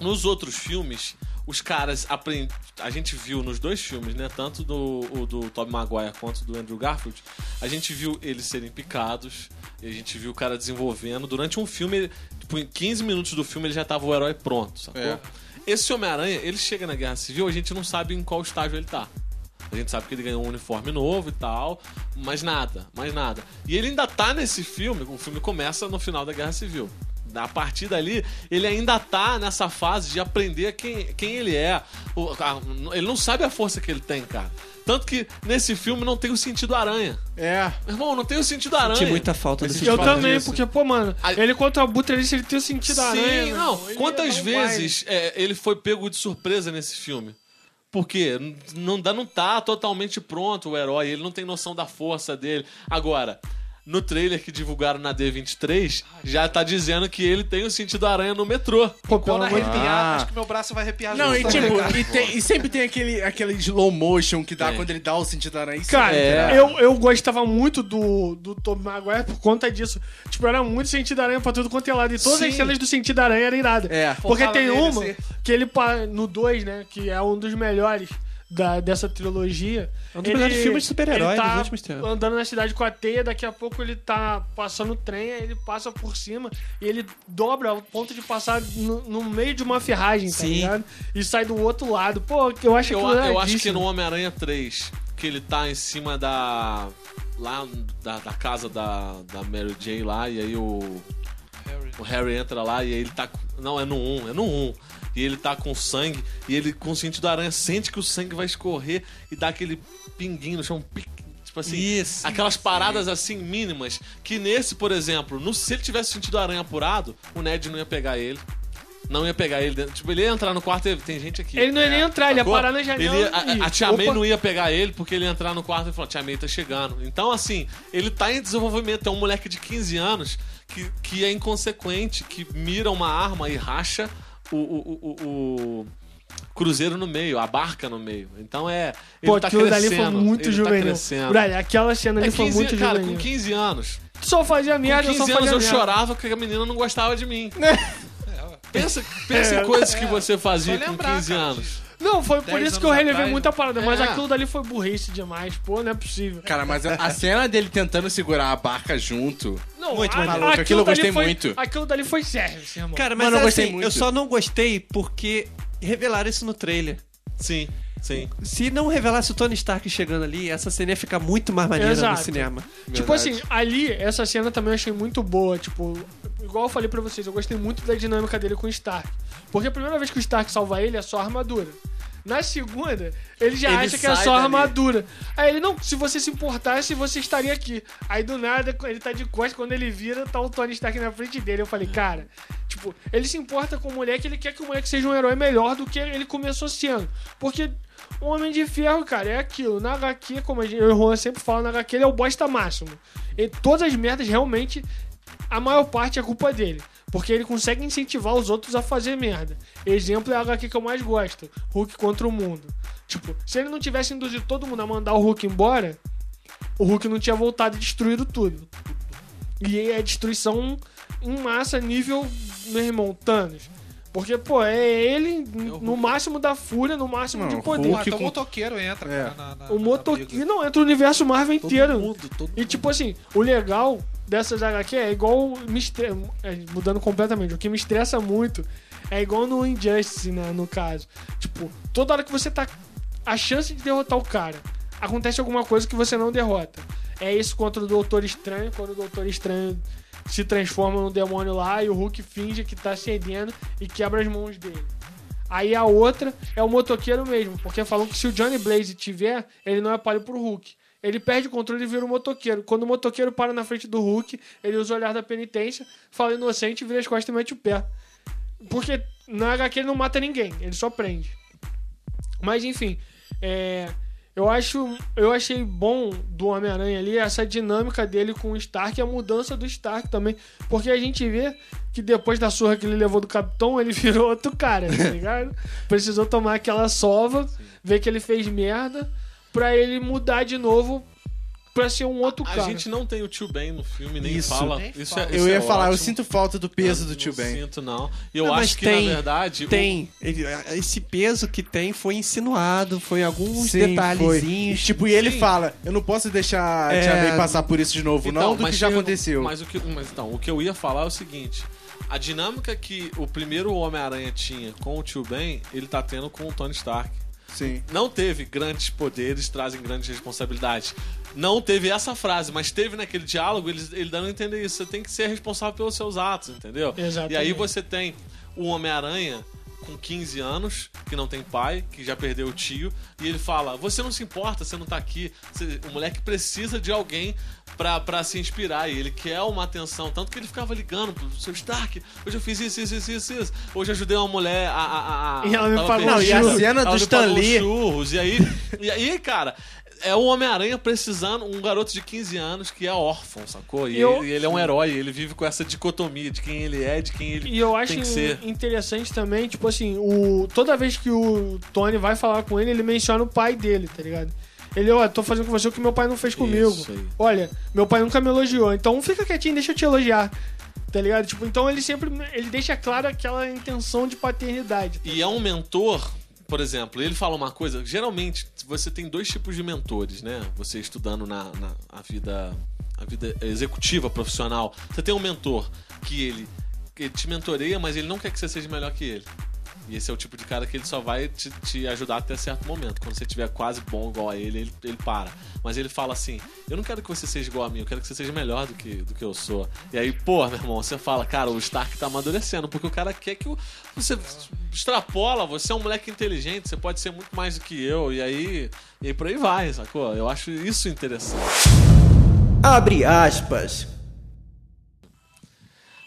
nos outros filmes, os caras aprendem. A gente viu nos dois filmes, né? Tanto do, o do Tobey Maguire quanto do Andrew Garfield, a gente viu eles serem picados, e a gente viu o cara desenvolvendo. Durante um filme, tipo, em 15 minutos do filme, ele já tava o herói pronto, sacou? É. Esse Homem-Aranha, ele chega na Guerra Civil, a gente não sabe em qual estágio ele tá. A gente sabe que ele ganhou um uniforme novo e tal, mas nada, mais nada. E ele ainda tá nesse filme, o filme começa no final da Guerra Civil. A partir dali, ele ainda tá nessa fase de aprender quem, quem ele é. O- a- ele não sabe a força que ele tem, cara. Tanto que nesse filme não tem o sentido aranha. É. Meu irmão, não tem o sentido aranha. Senti muita falta desse Eu também, disso. porque, pô, mano, Aí- ele contra o se ele tem o sentido da aranha. Sim, não. ele Quantas baile. vezes é, ele foi pego de surpresa nesse filme? Porque não, dá- não tá totalmente pronto o herói, ele não tem noção da força dele. Agora, no trailer que divulgaram na D23, já tá dizendo que ele tem o sentido aranha no metrô. Pô, Quando arrepiar, Ah. acho que meu braço vai arrepiar Não, e junto tipo, e, tem- e sempre tem aquele, aquele slow motion que dá Tem. quando ele dá o sentido aranha. Isso Cara, É. eu, eu gostava muito do, do Tobey Maguire por conta disso. Tipo, era muito sentido aranha pra tudo quanto é lado. E todas as Sim. cenas do sentido aranha eram iradas. É. Porque Focava tem nele, uma assim. que ele, pa- no 2, né, que é um dos melhores da, dessa trilogia. É um dos melhores filmes de super-herói ele tá dos últimos tempos. andando na cidade com a teia, daqui a pouco ele tá passando o trem, aí ele passa por cima e ele dobra ao ponto de passar no, no meio de uma ferragem, tá Sim. ligado? E sai do outro lado. Pô, eu acho Eu, que eu acho que no Homem-Aranha 3, que ele tá em cima da. lá da, da casa da, da Mary Jane lá, e aí o. Harry. O Harry entra lá e aí ele tá. Não, é no 1, é no 1. E ele tá com sangue, e ele, com o sentido da aranha, sente que o sangue vai escorrer e dá aquele pinguinho no chão, Tipo assim, Isso. aquelas paradas assim mínimas. Que nesse, por exemplo, no, se ele tivesse sentido aranha apurado, o Ned não ia pegar ele. Não ia pegar ele dentro. Tipo, ele ia entrar no quarto e tem gente aqui. Ele não ia nem entrar, ele ia Sacou? parar na janela. Ele ia- a, a Tia May não ia pegar ele porque ele ia entrar no quarto e falar: Tia May tá chegando. Então, assim, ele tá em desenvolvimento. É um moleque de 15 anos que, que é inconsequente, que mira uma arma e racha o, o, o, o- cruzeiro no meio, a barca no meio. Então é. Ele Pô, tá aquilo dali crescendo. foi muito ele juvenil. Tá. Brother, aquela cena ali É foi 15 muito cara, juvenil. com 15 anos. Só fazia merda, Com eu só 15 fazia anos eu merda. chorava porque a menina não gostava de mim. Pensa, pensa É. em coisas que você fazia com lembrar, 15 cara, anos. Não, foi por 10 isso que eu relevei atrás, muita parada, mas É. aquilo dali foi burrice demais, pô, não é possível. Cara, mas a cena dele tentando segurar a barca junto. Não, Muito a- maneiro. aquilo Aquilo eu gostei foi- muito. Aquilo dali foi sério, irmão. Cara, mas Mano, eu é gostei assim, muito. eu só não gostei porque revelaram isso no trailer. Sim, sim. Se não revelasse o Tony Stark chegando ali, essa cena ia ficar muito mais maneira Exato. no cinema. Tipo Verdade. assim, ali, essa cena também eu achei muito boa. Tipo, igual eu falei pra vocês, eu gostei muito da dinâmica dele com o Stark. Porque a primeira vez que o Stark salva ele é só a armadura. Na segunda, ele já Ele acha que é só dali. armadura. Aí ele, não, se você se importasse, você estaria aqui. Aí do nada, ele tá de costas, quando ele vira, tá o Tony Stark na frente dele. Eu falei, cara, tipo, ele se importa com o moleque, ele quer que o moleque seja um herói melhor do que ele começou sendo. Porque o Homem de Ferro, cara, é aquilo. Na HQ, como a gente, eu e o Juan sempre fala, na HQ ele é o bosta máximo. E todas as merdas, realmente, a maior parte é culpa dele. Porque ele consegue incentivar os outros a fazer merda. Exemplo é a HQ que eu mais gosto: Hulk contra o mundo. Tipo, se ele não tivesse induzido todo mundo a mandar o Hulk embora, o Hulk não tinha voltado e destruído tudo. E é destruição em massa, nível, meu irmão, Thanos. Porque, pô, é ele no máximo da fúria, no máximo Não, de o poder. Ah, Hulk então o com- motoqueiro entra É. cara, na, na, O motoqueiro. Não, entra o universo Marvel Todo inteiro. mundo, todo E tipo assim, o legal dessas HQ é igual. Me estre- é, mudando completamente. O que me estressa muito é igual no Injustice, né? No caso. Tipo, toda hora que você tá. A chance de derrotar o cara, acontece alguma coisa que você não derrota. É isso contra o Doutor Estranho, quando o Doutor Estranho se transforma no demônio lá e o Hulk finge que tá cedendo e quebra as mãos dele. Aí a outra é o motoqueiro mesmo, porque falam que se o Johnny Blaze tiver, ele não é páreo pro Hulk. Ele perde o controle e vira o motoqueiro. Quando o motoqueiro para na frente do Hulk, ele usa o olhar da penitência, fala inocente, vira as costas e mete o pé. Porque na HQ ele não mata ninguém, ele só prende. Mas enfim, é, eu acho, eu achei bom do Homem-Aranha ali essa dinâmica dele com o Stark e a mudança do Stark também, porque a gente vê que depois da surra que ele levou do Capitão, ele virou outro cara, tá ligado? Precisou tomar aquela sova, ver que ele fez merda, pra ele mudar de novo pra ser um outro A cara. gente não tem o tio Ben no filme, nem Isso. fala. Nem isso fala. É, Eu isso ia é falar, eu ótimo. sinto falta do peso do Eu tio não Ben. sinto, não. E eu Não, acho que, tem- na verdade. o- Tem. Ele- esse peso que tem foi insinuado, foi alguns Sim, foi. detalhezinhos. E, tipo, e ele Sim. fala, eu não posso deixar a É. Tia May passar por isso de novo, não, do que já tem- aconteceu. Mas o que, mas então, o que eu ia falar é o seguinte: a dinâmica que o primeiro Homem-Aranha tinha com o tio Ben, ele tá tendo com o Tony Stark. Sim. Não teve grandes poderes, trazem grandes responsabilidades. Não teve essa frase, mas teve naquele diálogo ele, ele dando a entender isso. Você tem que ser responsável pelos seus atos, entendeu? Exatamente. E aí você tem o Homem-Aranha com 15 anos, que não tem pai, que já perdeu o tio, e ele fala: Você não se importa, você não tá aqui. Você- o moleque precisa de alguém pra, pra se inspirar, e ele quer uma atenção. Tanto que ele ficava ligando pro seu Stark: Hoje eu fiz isso, isso, isso, isso. isso. Hoje eu ajudei uma mulher a. a, a E ela me perdendo- Não, e a cena do me Stan pagou Lee. churros. E aí, e aí, cara. É o Homem-Aranha precisando, um garoto de 15 anos que é órfão, sacou? E, E eu- ele, ele é um herói, ele vive com essa dicotomia de quem ele é, de quem ele E eu acho tem que ser. interessante também, tipo assim, o, toda vez que o Tony vai falar com ele, ele menciona o pai dele, tá ligado? Ele, ó, tô fazendo com você o que meu pai não fez comigo. Isso aí. Olha, meu pai nunca me elogiou, então fica quietinho, deixa eu te elogiar. Tá ligado? Tipo, então ele sempre ele deixa claro aquela intenção de paternidade. E é um mentor, por exemplo, ele fala uma coisa. Geralmente, você tem dois tipos de mentores, né? Você estudando na, na a vida, a vida executiva, profissional. Você tem um mentor que ele, que ele te mentoreia, mas ele não quer que você seja melhor que ele. E esse é o tipo de cara que ele só vai te, te ajudar até certo momento. Quando você estiver quase bom igual a ele, ele, ele para. Mas ele fala assim: Eu não quero que você seja igual a mim, eu quero que você seja melhor do que, do que eu sou. E aí, pô, meu irmão, você fala: Cara, o Stark tá amadurecendo, porque o cara quer que o- você extrapola, você é um moleque inteligente, você pode ser muito mais do que eu. E aí, e aí por aí vai, sacou? Eu acho isso interessante. Abre aspas.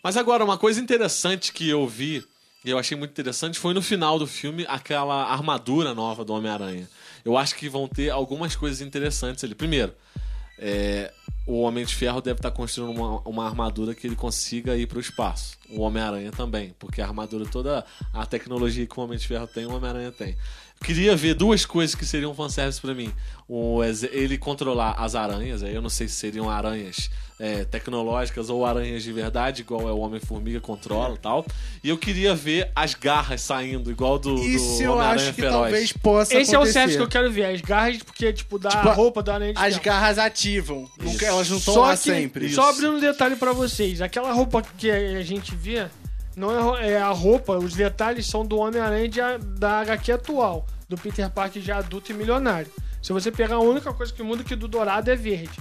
Mas agora, uma coisa interessante que eu vi, e eu achei muito interessante, foi no final do filme aquela armadura nova do Homem-Aranha. Eu acho que vão ter algumas coisas interessantes ali. Primeiro, é, o Homem de Ferro deve estar construindo uma, uma armadura que ele consiga ir para o espaço. O Homem-Aranha também, porque a armadura toda, a tecnologia que o Homem de Ferro tem, o Homem-Aranha tem. Queria ver duas coisas que seriam fanservice para mim. O, ele controlar as aranhas, aí eu não sei se seriam aranhas é, tecnológicas ou aranhas de verdade, igual é o Homem-Formiga controla e tal. E eu queria ver as garras saindo, igual do, Isso do eu acho que Feroz. talvez possa Esse é o acontecer. set que eu quero ver. As garras, porque, tipo, dá Tipo, a roupa da aranha de As garras ativam. Nunca, elas não estão lá que, sempre. Só abrindo um detalhe pra vocês. Aquela roupa que a gente vê, não é, é a roupa, os detalhes são do Homem-Aranha da HQ atual, do Peter Parker já adulto e milionário. Se você pegar a única coisa que muda é que do dourado é verde,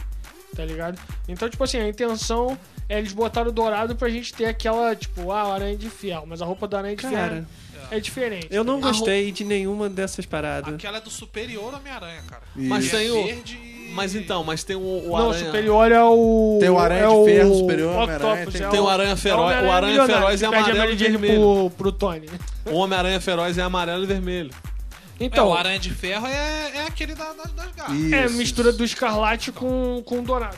tá ligado? Então, tipo assim, a intenção é eles botaram o dourado pra gente ter aquela, tipo, ah, o Aranha de Ferro, mas a roupa do Aranha de Cara, Ferro é diferente. eu não A gostei de nenhuma dessas paradas. Aquela é do superior Homem-Aranha, cara. Mas Que é tem o- verde e- Mas então, mas tem o, o Não, o Aranha... superior é o. Tem o Aranha é de Ferro, o superior, Octopus, tem- é Tem o Aranha Feroz. O Aranha Feroz é amarelo e vermelho. pro, pro Tony. O Homem-Aranha Feroz é amarelo e vermelho. É, Então, o Aranha de Ferro é, é aquele da- das, das garras. é Isso, mistura isso. do escarlate com, com dourado.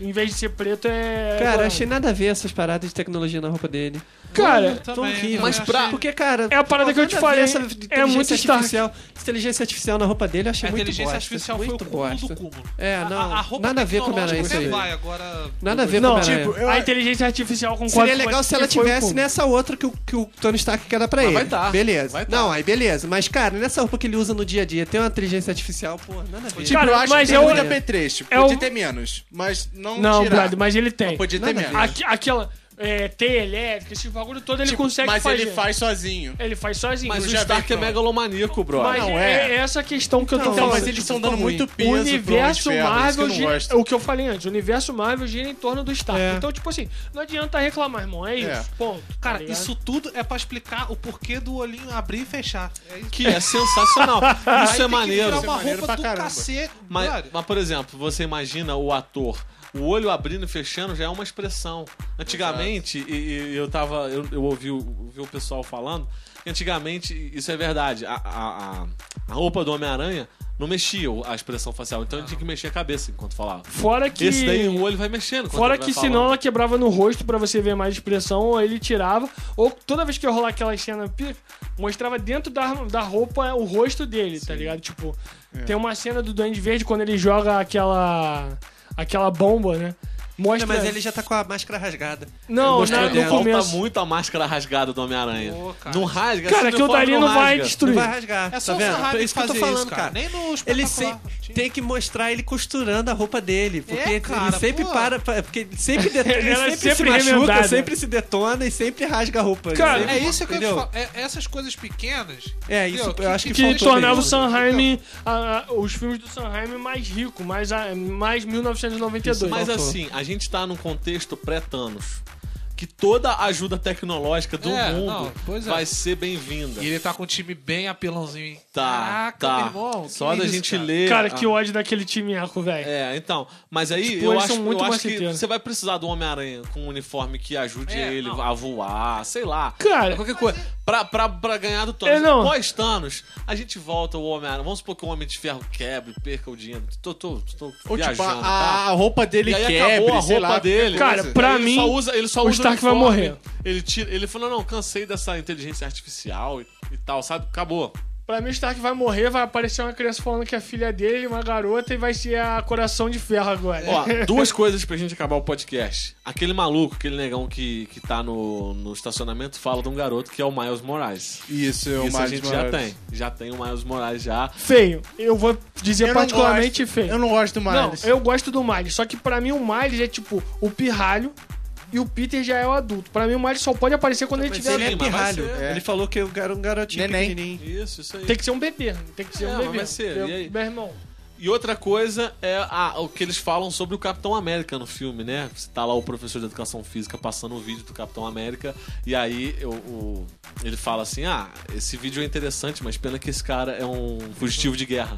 Em vez de ser preto, é. Cara, dourado. achei nada a ver essas paradas de tecnologia na roupa dele. Cara, Tão Também, horrível. Mas pra- Porque, cara. É a parada que eu te a falei, essa é inteligência muito artificial. Inteligência artificial na roupa dele eu achei A muito inteligência bosta. artificial foi o muito cúmulo bosta. do cúmulo. É, A- não. a, roupa nada a ver com tecnológica Homem-Aranha isso aí. vai, agora... Nada a ver Não, com Homem-Aranha. tipo, eu- a inteligência artificial concorda Seria com legal se ela o tivesse nessa outra que o, que o Tony Stark quer dar pra Mas ele. vai dar. Beleza. Vai. Não, aí beleza. Mas, cara, nessa roupa que ele usa no dia a dia, tem uma inteligência artificial, pô, nada a ver. Tipo, Cara, eu acho mas que é tem o- muito apetrecho. é Podia o- ter menos, mas não Não, mas ele tem. Podia ter a menos. Aquela é, teia elétrica, esse bagulho todo ele Tipo, consegue mas fazer. ele faz sozinho. Ele faz sozinho. Mas o Stark é megalomaníaco, brother. Mas não, é. é. essa questão que eu tô Não, falando. mas eles tipo, estão dando muito o peso de universo Ferro, isso que eu Marvel gosto. o que eu falei antes, o universo Marvel gira em torno do Stark. É. Então, tipo assim, não adianta reclamar, irmão. É isso. É. Ponto. Cara, tá isso tudo é pra explicar o porquê do olhinho abrir e fechar. É isso. Que é sensacional. Aí Isso é que maneiro. virar Isso é uma maneiro roupa pra do cacete. Mas, mas, por exemplo, você imagina o ator. O olho abrindo e fechando já é uma expressão. Antigamente, e, e eu tava. Eu, eu ouvi, o- ouvi o pessoal falando que antigamente, isso é verdade. A, a, a- roupa do Homem-Aranha não mexia a expressão facial. Então ele tinha que mexer a cabeça enquanto falava. Fora que. Esse daí o olho vai mexendo. Fora vai que falando. senão ela quebrava no rosto pra você ver mais expressão, ou ele tirava. Ou toda vez que eu rolar aquela cena, mostrava dentro da, da roupa o rosto dele, tá ligado? Tipo, É. tem uma cena do Duende Verde quando ele joga aquela. Aquela bomba, né? Mostra. Não, mas ele já tá com a máscara rasgada. Não, dentro. no Falta começo. muito a máscara rasgada do Homem-Aranha. Cara. Não rasga. Cara, aquilo uniforme dali não vai rasga. destruir. Não vai rasgar. É só tá o vendo? Sanheim É isso que eu tô falando, isso, cara. cara. Nem no Ele sempre tem que mostrar ele costurando a roupa dele. Porque É, cara, ele sempre pô. para. Porque ele sempre, det- ele é sempre, se sempre machuca, remendada. sempre se detona e sempre rasga a roupa. Cara, sempre- É isso que eu te entendeu? falo. É, essas coisas pequenas. É, isso entendeu? eu acho que, que faltou tornava o. Sanheim, os filmes do Sanheim mais rico, mais, a- mais 1992. Mas assim, a gente tá num contexto pré-Thanos. Que toda ajuda tecnológica do É, mundo não, é. vai ser bem-vinda. E ele tá com um time bem apelãozinho, hein? Tá, Caraca, tá. meu irmão. Só da isso, gente cara. ler. Cara, a- que ódio daquele time eco, velho. É, então. Mas aí Tipo, eu acho, muito eu acho que você vai precisar do Homem-Aranha com um uniforme que ajude É, ele não. a voar, sei lá. Cara, qualquer coisa. Pra, pra, pra ganhar do Thanos. É, não. Pós-Thanos, a gente volta o Homem-Aranha. Vamos supor que o Homem de Ferro quebre, perca o dinheiro. Tô, tô, tô Ou tipo, viajando, a, tá? a roupa dele E aí quebre, acabou a sei roupa lá, dele. Cara, coisa. pra ele mim, só usa, ele só usa Stark vai morrer. Ele, tira, ele falou, não, cansei dessa inteligência artificial e, e tal, sabe? Acabou. Pra mim, o Stark vai morrer, vai aparecer uma criança falando que é filha dele, uma garota, e vai ser a coração de ferro agora. Ó, duas coisas pra gente acabar o podcast. Aquele maluco, aquele negão que, que tá no, no estacionamento, fala de um garoto que é o Miles Morales. Isso, é o Isso a Miles gente já tem. Já tem o Miles Morales já. Feio. Eu vou dizer Eu não particularmente gosto- feio. Eu não gosto do Não, Miles. eu gosto do Miles. Só que pra mim o Miles é tipo o pirralho e o Peter já é o adulto. Pra mim o Miles só pode aparecer quando ele tiver ele é pirralho. ser. Ele falou que eu era um garotinho Neném. pequenininho. Isso, isso aí. Tem que ser um bebê. Tem que ser É, um bebê. vai ser. Eu- E aí? Meu irmão. E outra coisa é a- o que eles falam sobre o Capitão América no filme, né? Você tá lá o professor de educação física passando o vídeo do Capitão América e aí o, o- ele fala assim: Ah, esse vídeo é interessante, mas pena que esse cara é um fugitivo de guerra.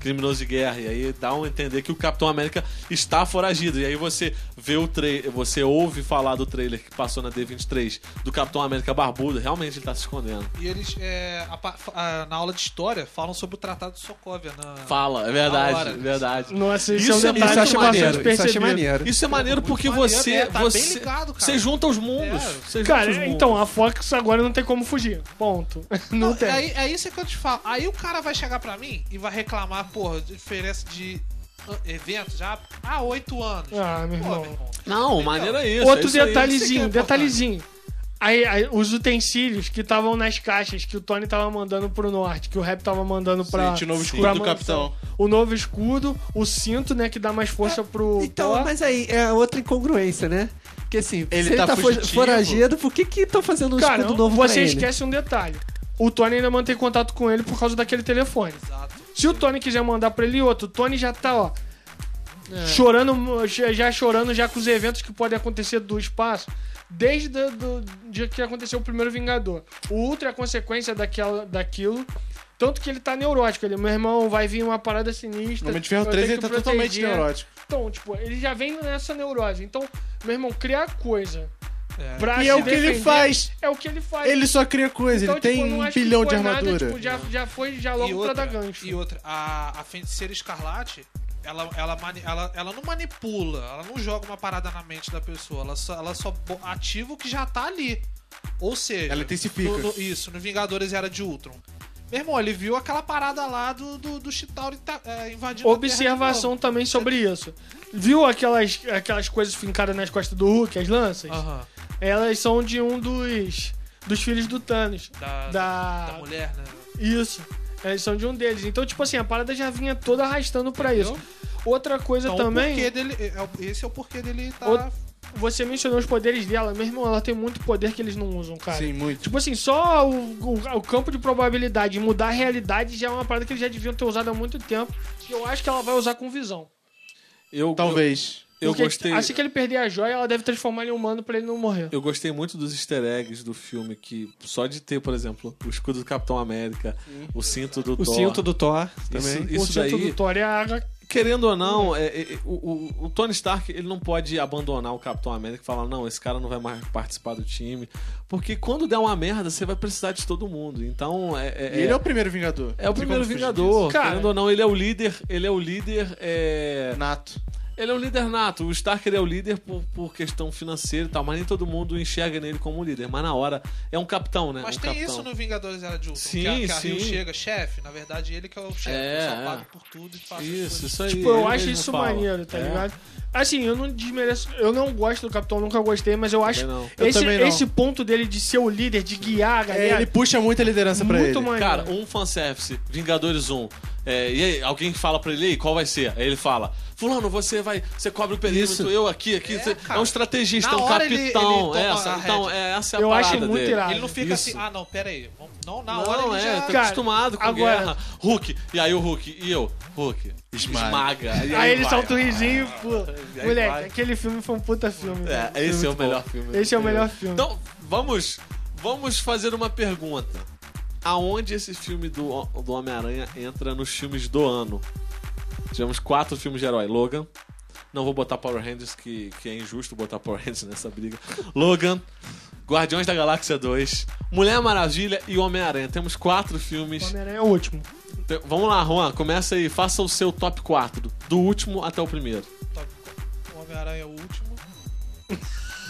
Criminoso de guerra. E aí dá um entender que o Capitão América está foragido. E aí você vê o trailer, você ouve falar do trailer que passou na D23 do Capitão América barbudo, realmente ele tá se escondendo. E eles, é, a a- na aula de história, falam sobre o Tratado de Sokovia. Na... Fala, é verdade, hora. é verdade. Nossa, isso, Isso é um é detalhe Isso achei que maneiro, Isso achei maneiro. Isso é maneiro porque maneiro, você, é, tá você, ligado, cara. você junta os mundos. É. Junta os Cara, mundos. então, a Fox agora não tem como fugir. Ponto. Não, Não, tem. é, é isso que eu te falo. Aí o cara vai chegar pra mim e vai reclamar, porra, de diferença de ah, evento já há oito anos. Ah, meu Pô, irmão. meu irmão. Não, Entendeu? maneiro é isso. Outro é isso aí. detalhezinho, é detalhezinho. Aí, aí, os utensílios que estavam nas caixas que o Tony tava mandando pro norte, que o Rap tava mandando pra. Gente, o novo escudo pra do. Capitão. O novo escudo, o cinto, né, que dá mais força pro. Então, Thor. mas aí é outra incongruência, né? Porque assim, Ele se ele tá tá, fugitivo. foragido, por que que estão fazendo um Cara, escudo novo você pra ele? esquece um detalhe. O Tony ainda mantém contato com ele por causa daquele telefone. Exato. Se o Tony quiser mandar pra ele outro, o Tony já tá, ó. É. Chorando, já chorando já com os eventos que podem acontecer do espaço. Desde o do dia que aconteceu o primeiro Vingador. O Ultra é a consequência daquela, daquilo. Tanto que ele tá neurótico. Ele, meu irmão, vai vir uma parada sinistra. No Homem de Ferro eu 3 tenho ele tá que totalmente proteger. neurótico. Então, tipo, ele já vem nessa neurose. Então, meu irmão, criar coisa É. pra E é o que ele defender faz. É o que ele faz. Ele só cria coisa, Então, ele tipo, tem um bilhão de foi nada, armadura. tipo, já, já foi já E logo outra, pra dar gancho. e outra a, a feiticeira escarlate, ela, ela, mani- ela, ela não manipula, ela não joga uma parada na mente da pessoa, ela só, ela só ativa o que já tá ali. Ou seja, Ela intensifica. no- no- isso, no Vingadores Era de Ultron. Meu irmão, ele viu aquela parada lá do, do, do Chitauri tá, é, invadindo Observação também sobre isso. Viu aquelas, aquelas coisas fincadas nas costas do Hulk, as lanças? Aham. Elas são de um dos, dos filhos do Thanos. Da, Da- da mulher, né? Isso. Elas são de um deles. Então, tipo assim, a parada já vinha toda arrastando pra isso. Entendeu? Outra coisa Então, o também, porquê dele, é o- esse é o porquê dele tá... você mencionou os poderes dela. Meu irmão, ela tem muito poder que eles não usam, cara. Sim, muito. Tipo assim, só o, o, o campo de probabilidade de mudar a realidade já é uma parada que eles já deviam ter usado há muito tempo. E eu acho que ela vai usar com visão. Eu, Talvez. Eu, eu gostei. Assim que ele perder a joia, ela deve transformar ele em humano pra ele não morrer. Eu gostei muito dos easter eggs do filme, que só de ter, por exemplo, o escudo do Capitão América, o cinto do O Thor. cinto do Thor também. Isso, o isso cinto daí, do Thor é a... querendo ou não, é, é, o, o- o Tony Stark ele não pode abandonar o Capitão América e falar, não, esse cara não vai mais participar do time. Porque quando der uma merda, você vai precisar de todo mundo. Então, é. é- ele é o primeiro Vingador. é o primeiro Vingador. Cara- Querendo ou não, ele é o líder. Ele é o líder. É... Nato. Ele é um líder nato. O Starker é o líder por, por questão financeira e tal, mas nem todo mundo enxerga nele como líder. Mas na hora é um capitão, né? Mas um tem capitão. isso no Vingadores Era de Ultron. Sim, que a, que a Rio sim. chega, chefe. Na verdade, ele que é o chefe. É, só é. pago por tudo e as Isso, coisas. isso aí. Tipo, eu ele acho isso fala. maneiro, tá É, ligado? Assim, eu não desmereço. Eu não gosto do Capitão, nunca gostei, mas eu acho. não. Eu Esse, esse ponto dele de ser o líder, de guiar a É, galera. ele puxa muita liderança pra muito ele. maneiro. Cara, um fanservice, Vingadores 1. É, e aí, alguém fala pra ele, "E aí, qual vai ser? Aí ele fala, fulano, você vai, você cobre o perímetro, Isso. eu aqui, aqui. É, Você- É, um estrategista, Na um hora ele- capitão. ele toma essa, então, é, essa é a Eu parada acho muito dele. irado. Ele não fica Isso. assim, ah, não, pera aí. Não, na Não, hora ele é, já... tá Cara, acostumado com agora- guerra. Hulk, e aí o Hulk, e eu, Hulk, Esmaga. esmaga. E Aí ele vai. solta um risinho, pô. aí Moleque, vai. aquele filme foi um puta filme. É, esse é o melhor bom. filme. Esse é o melhor filme. Então, vamos, vamos fazer uma pergunta. Aonde esse filme do, do Homem-Aranha entra nos filmes do ano? Tivemos quatro filmes de herói. Logan. Não vou botar Power Rangers, que, que é injusto botar Power Rangers nessa briga. Logan. Guardiões da Galáxia 2. Mulher Maravilha e Homem-Aranha. Temos quatro filmes. Homem-Aranha é o último. Te- Vamos lá, Juan. Começa aí. Faça o seu top 4. Do último até o primeiro. Top- Homem-Aranha é o último.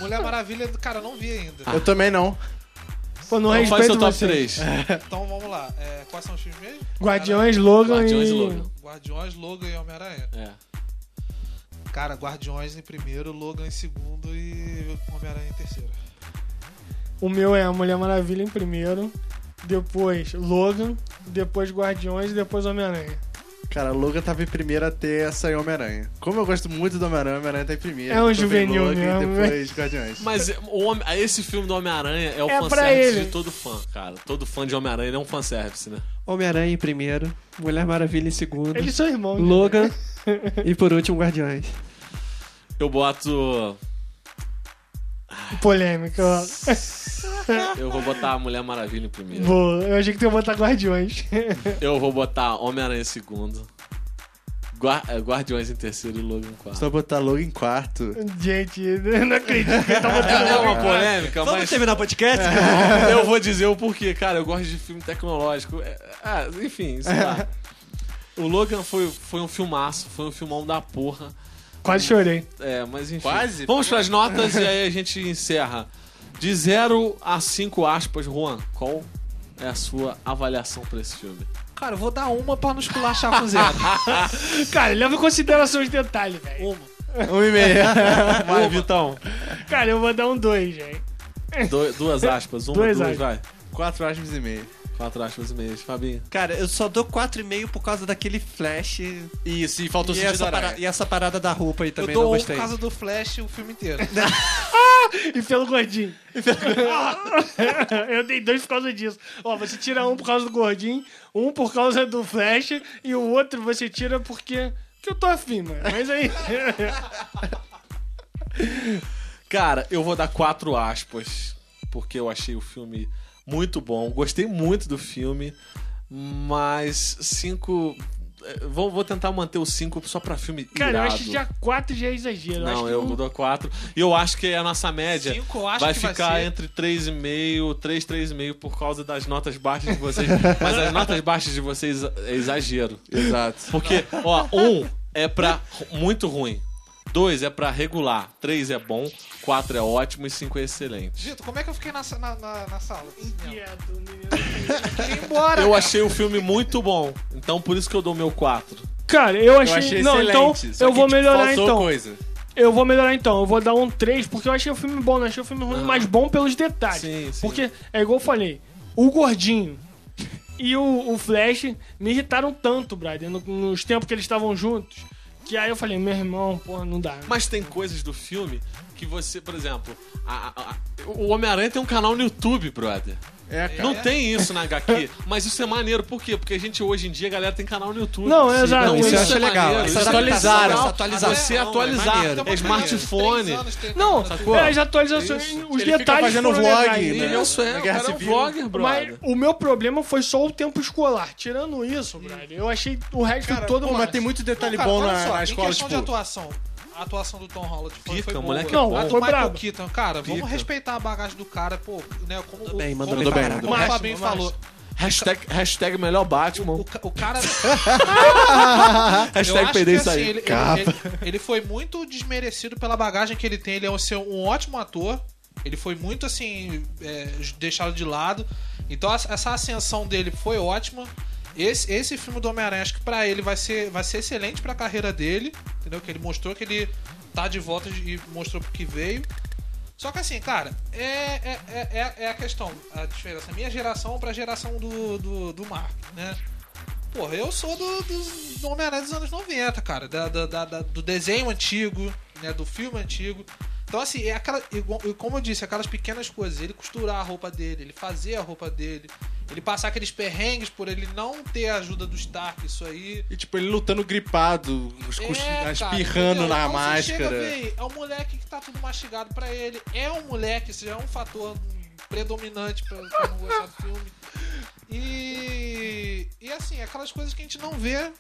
Mulher Maravilha, cara, eu não vi ainda. Eu também não. Pô, não Então faz respeito seu top você. 3. Então vamos lá. É, quais são os filmes mesmo? Guardiões, Logan Guardiões e... e Logan. Guardiões, Logan e Homem-Aranha. É. Cara, Guardiões em primeiro, Logan em segundo e Homem-Aranha em terceiro. O meu é a Mulher Maravilha em primeiro, depois Logan, depois Guardiões e depois Homem-Aranha. Cara, Logan tava em primeiro até essa em Homem-Aranha. Como eu gosto muito do Homem-Aranha, Homem-Aranha tá em primeiro. É um juvenil Logan e mesmo, depois Guardiões. Mas é, o Homem- esse filme do Homem-Aranha é o É fanservice de todo fã, cara. Todo fã de Homem-Aranha é um fanservice, né? Homem-Aranha em primeiro, Mulher Maravilha em segundo, Eles são irmãos. né? Logan e por último Guardiões. Eu boto. Polêmica. Eu vou botar a Mulher Maravilha em primeiro. Boa, eu achei que tu ia botar Guardiões. Eu vou botar Homem-Aranha em segundo. Eh, Guardiões em terceiro e Logan em quarto. Só botar Logan em quarto. Gente, eu não acredito que ele tá botando É uma Logan. polêmica, Vamos mas terminar o podcast? eu vou dizer o porquê. Cara, eu gosto de filme tecnológico. É, Ah, enfim, sei lá. O Logan foi, foi um filmaço, foi um filmão da porra. Quase chorei. É, mas enfim. Quase? Vamos para as notas e aí a gente encerra. De 0 a 5 aspas, Juan, qual é a sua avaliação para esse filme? Cara, eu vou dar uma pra não esculachar com zero. Cara, leva em consideração os detalhes, velho. uma. Um e meio. Vai, Vitão. Cara, eu vou dar um 2, velho. Du- duas aspas, uma, Duas duas, aspas. vai. Quatro aspas e meio. Quatro aspas e meias. Fabinho. Cara, eu só dou 4,5 por causa daquele flash Isso, e faltou e sentido essa, aranha. e essa parada da roupa aí Eu também não dou um por gostei. causa do Flash o filme inteiro. E pelo gordinho. eu dei dois por causa disso. Ó, você tira um por causa do gordinho, um por causa do Flash, e o outro você tira porque. Que eu tô afim, mano. Mas aí. Cara, eu vou dar quatro aspas, porque eu achei o filme muito bom. Gostei muito do filme, mas cinco. eh, Vou, vou tentar manter o cinco só pra filme Cara, eu irado. acho que já 4 já é exagero. Eu acho Não, que eu um- dou quatro. E eu acho que a nossa média Cinco, eu acho vai que vai ficar ser. entre 3,5, 3, 3,5 por causa das notas baixas de vocês. Mas as notas baixas de vocês é exagero. Exato. Porque, ó, um é pra muito ruim. 2 é pra regular, 3 é bom, 4 é ótimo e 5 é excelente. Vitor, como é que eu fiquei na, na, na, na sala? Quieto, menino. Queria ir embora. Eu cara. achei o filme muito bom, então por isso que eu dou meu 4. Cara, eu achei. Eu achei não, excelente. então eu que, vou tipo, melhorar então. coisa. Eu vou melhorar então. Eu vou dar um 3, porque eu achei o filme bom, não achei o filme ruim, mas bom pelos detalhes. Sim, sim. Porque, é igual eu falei, o gordinho e o, o Flash me irritaram tanto, no- nos tempos que eles estavam juntos. Que aí eu falei, meu irmão, porra, não dá. Mas tem coisas do filme que você, por exemplo, a- a- a- o Homem-Aranha tem um canal no YouTube, brother. É, cara. Não tem isso na HQ, mas isso é maneiro, por quê? Porque a gente hoje em dia, a galera tem canal no YouTube. Não, é exato. Não, Isso eu é acho legal. maneiro, Essa isso é atualizaram, legal. atualização Você é atualizar, é Três smartphone. Não, Sacou? é, as atualizações, Isso. os Ele fica detalhes fazendo vlog, né? Isso é, o cara é um vlogger, Mas brother. o meu problema foi só o tempo escolar. Tirando isso, brother, eu achei o resto Cara, todo pô, mas tem muito detalhe Cara, bom na, só, na em escola, questão tipo... de atuação, a atuação do Tom Holland foi, Pica, foi o boa. moleque é Não, a bom. do foi Michael. Keaton, cara, vamos Pica. respeitar a bagagem do cara, pô, né, como Mandou o, bem, mandou bem como o Fabinho falou. Hashtag, hashtag melhor Batman. O, ca- o cara. eu hashtag que isso assim, aí. ele, ele, ele- ele foi muito desmerecido pela bagagem que ele tem. Ele é um, ser um ótimo ator. Ele foi muito assim. é, deixado de lado. Então essa ascensão dele foi ótima. Esse, esse filme do Homem-Aranha, acho que pra ele vai ser, vai ser excelente pra carreira dele. Entendeu? Que ele mostrou que ele tá de volta e mostrou porque veio. Só que assim, cara, é, é, é, é- é a questão, a diferença. Minha geração pra geração do, do, do Mark, né? Porra, eu sou do, do Homem-Aranha dos anos 90, cara. Da- da- da- do desenho antigo, né? Do filme antigo. Então, assim, é aquela. Como eu disse, aquelas pequenas coisas. Ele costurar a roupa dele, ele fazer a roupa dele, ele passar aqueles perrengues por ele não ter a ajuda do Stark, isso aí. E, tipo, ele lutando gripado, É, cara, espirrando na Então, chega, máscara. véi, é um moleque que tá tudo mastigado pra ele. É um moleque, isso já é um fator predominante pra, pra não gostar do filme. E. E assim, aquelas coisas que a gente não vê.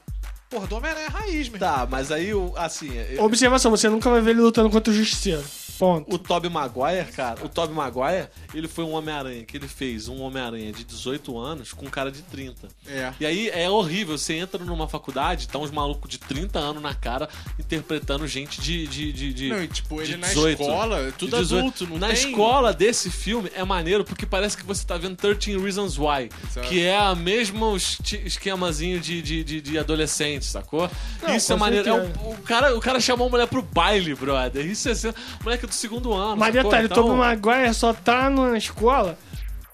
Porra, do Homem-Aranha é raiz, meu. Tá, mas aí, o- assim, eu- Observação, você nunca vai ver ele lutando contra o Justiceiro. Ponto. o Tobey Maguire, cara, o Tobey Maguire, ele foi um Homem-Aranha que ele fez um Homem-Aranha de 18 anos com um cara de 30. É. E aí é horrível, você entra numa faculdade, tá uns malucos de 30 anos na cara interpretando gente de. de, de, de Não, e tipo, ele de na 18, escola, de tudo 18. adulto, não Na tem... escola desse filme é maneiro porque parece que você tá vendo 13 Reasons Why, Exato. que é a mesmo esquemazinho de, de, de, de adolescente, sacou? Não, Isso é maneiro. É um- o, cara, o cara chamou a mulher pro baile, brother. Isso é ser, moleque do segundo ano. Mas sacou? detalhe, o Então- Tobey Maguire só tá na escola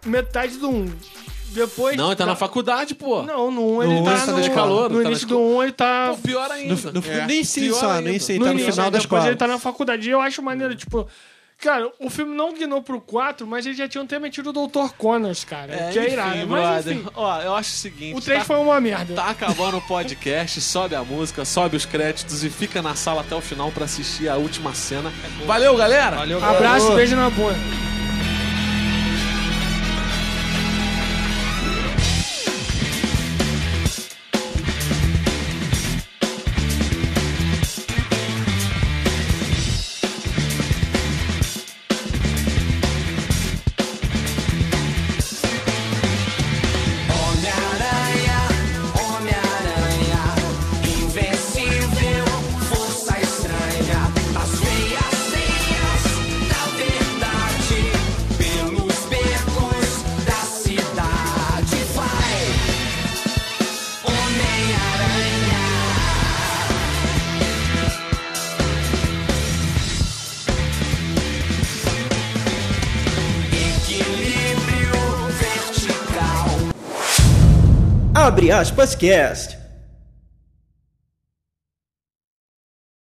metade do 1. Depois. Não, ele tá da- na faculdade, pô. Não, no 1 ele No tá tá no, na escola. no Tá início escola. do 1 ele tá. Pô, pior ainda. No, no, É. Nem sim Pior ainda. nem sei, no tá no início, final da depois escola. ele tá na faculdade. E eu acho maneiro, tipo. Cara, o filme não guinou pro 4, mas eles já tinham até metido o Dr. Connors, cara. É, que é enfim, irado. Mas enfim, Ó, eu acho o seguinte. o 3 tá- foi uma merda. Tá acabando o podcast, sobe a música, sobe os créditos e fica na sala até o final pra assistir a última cena. Valeu, galera! Valeu, Abraço, beijo na bunda. Aspas cast.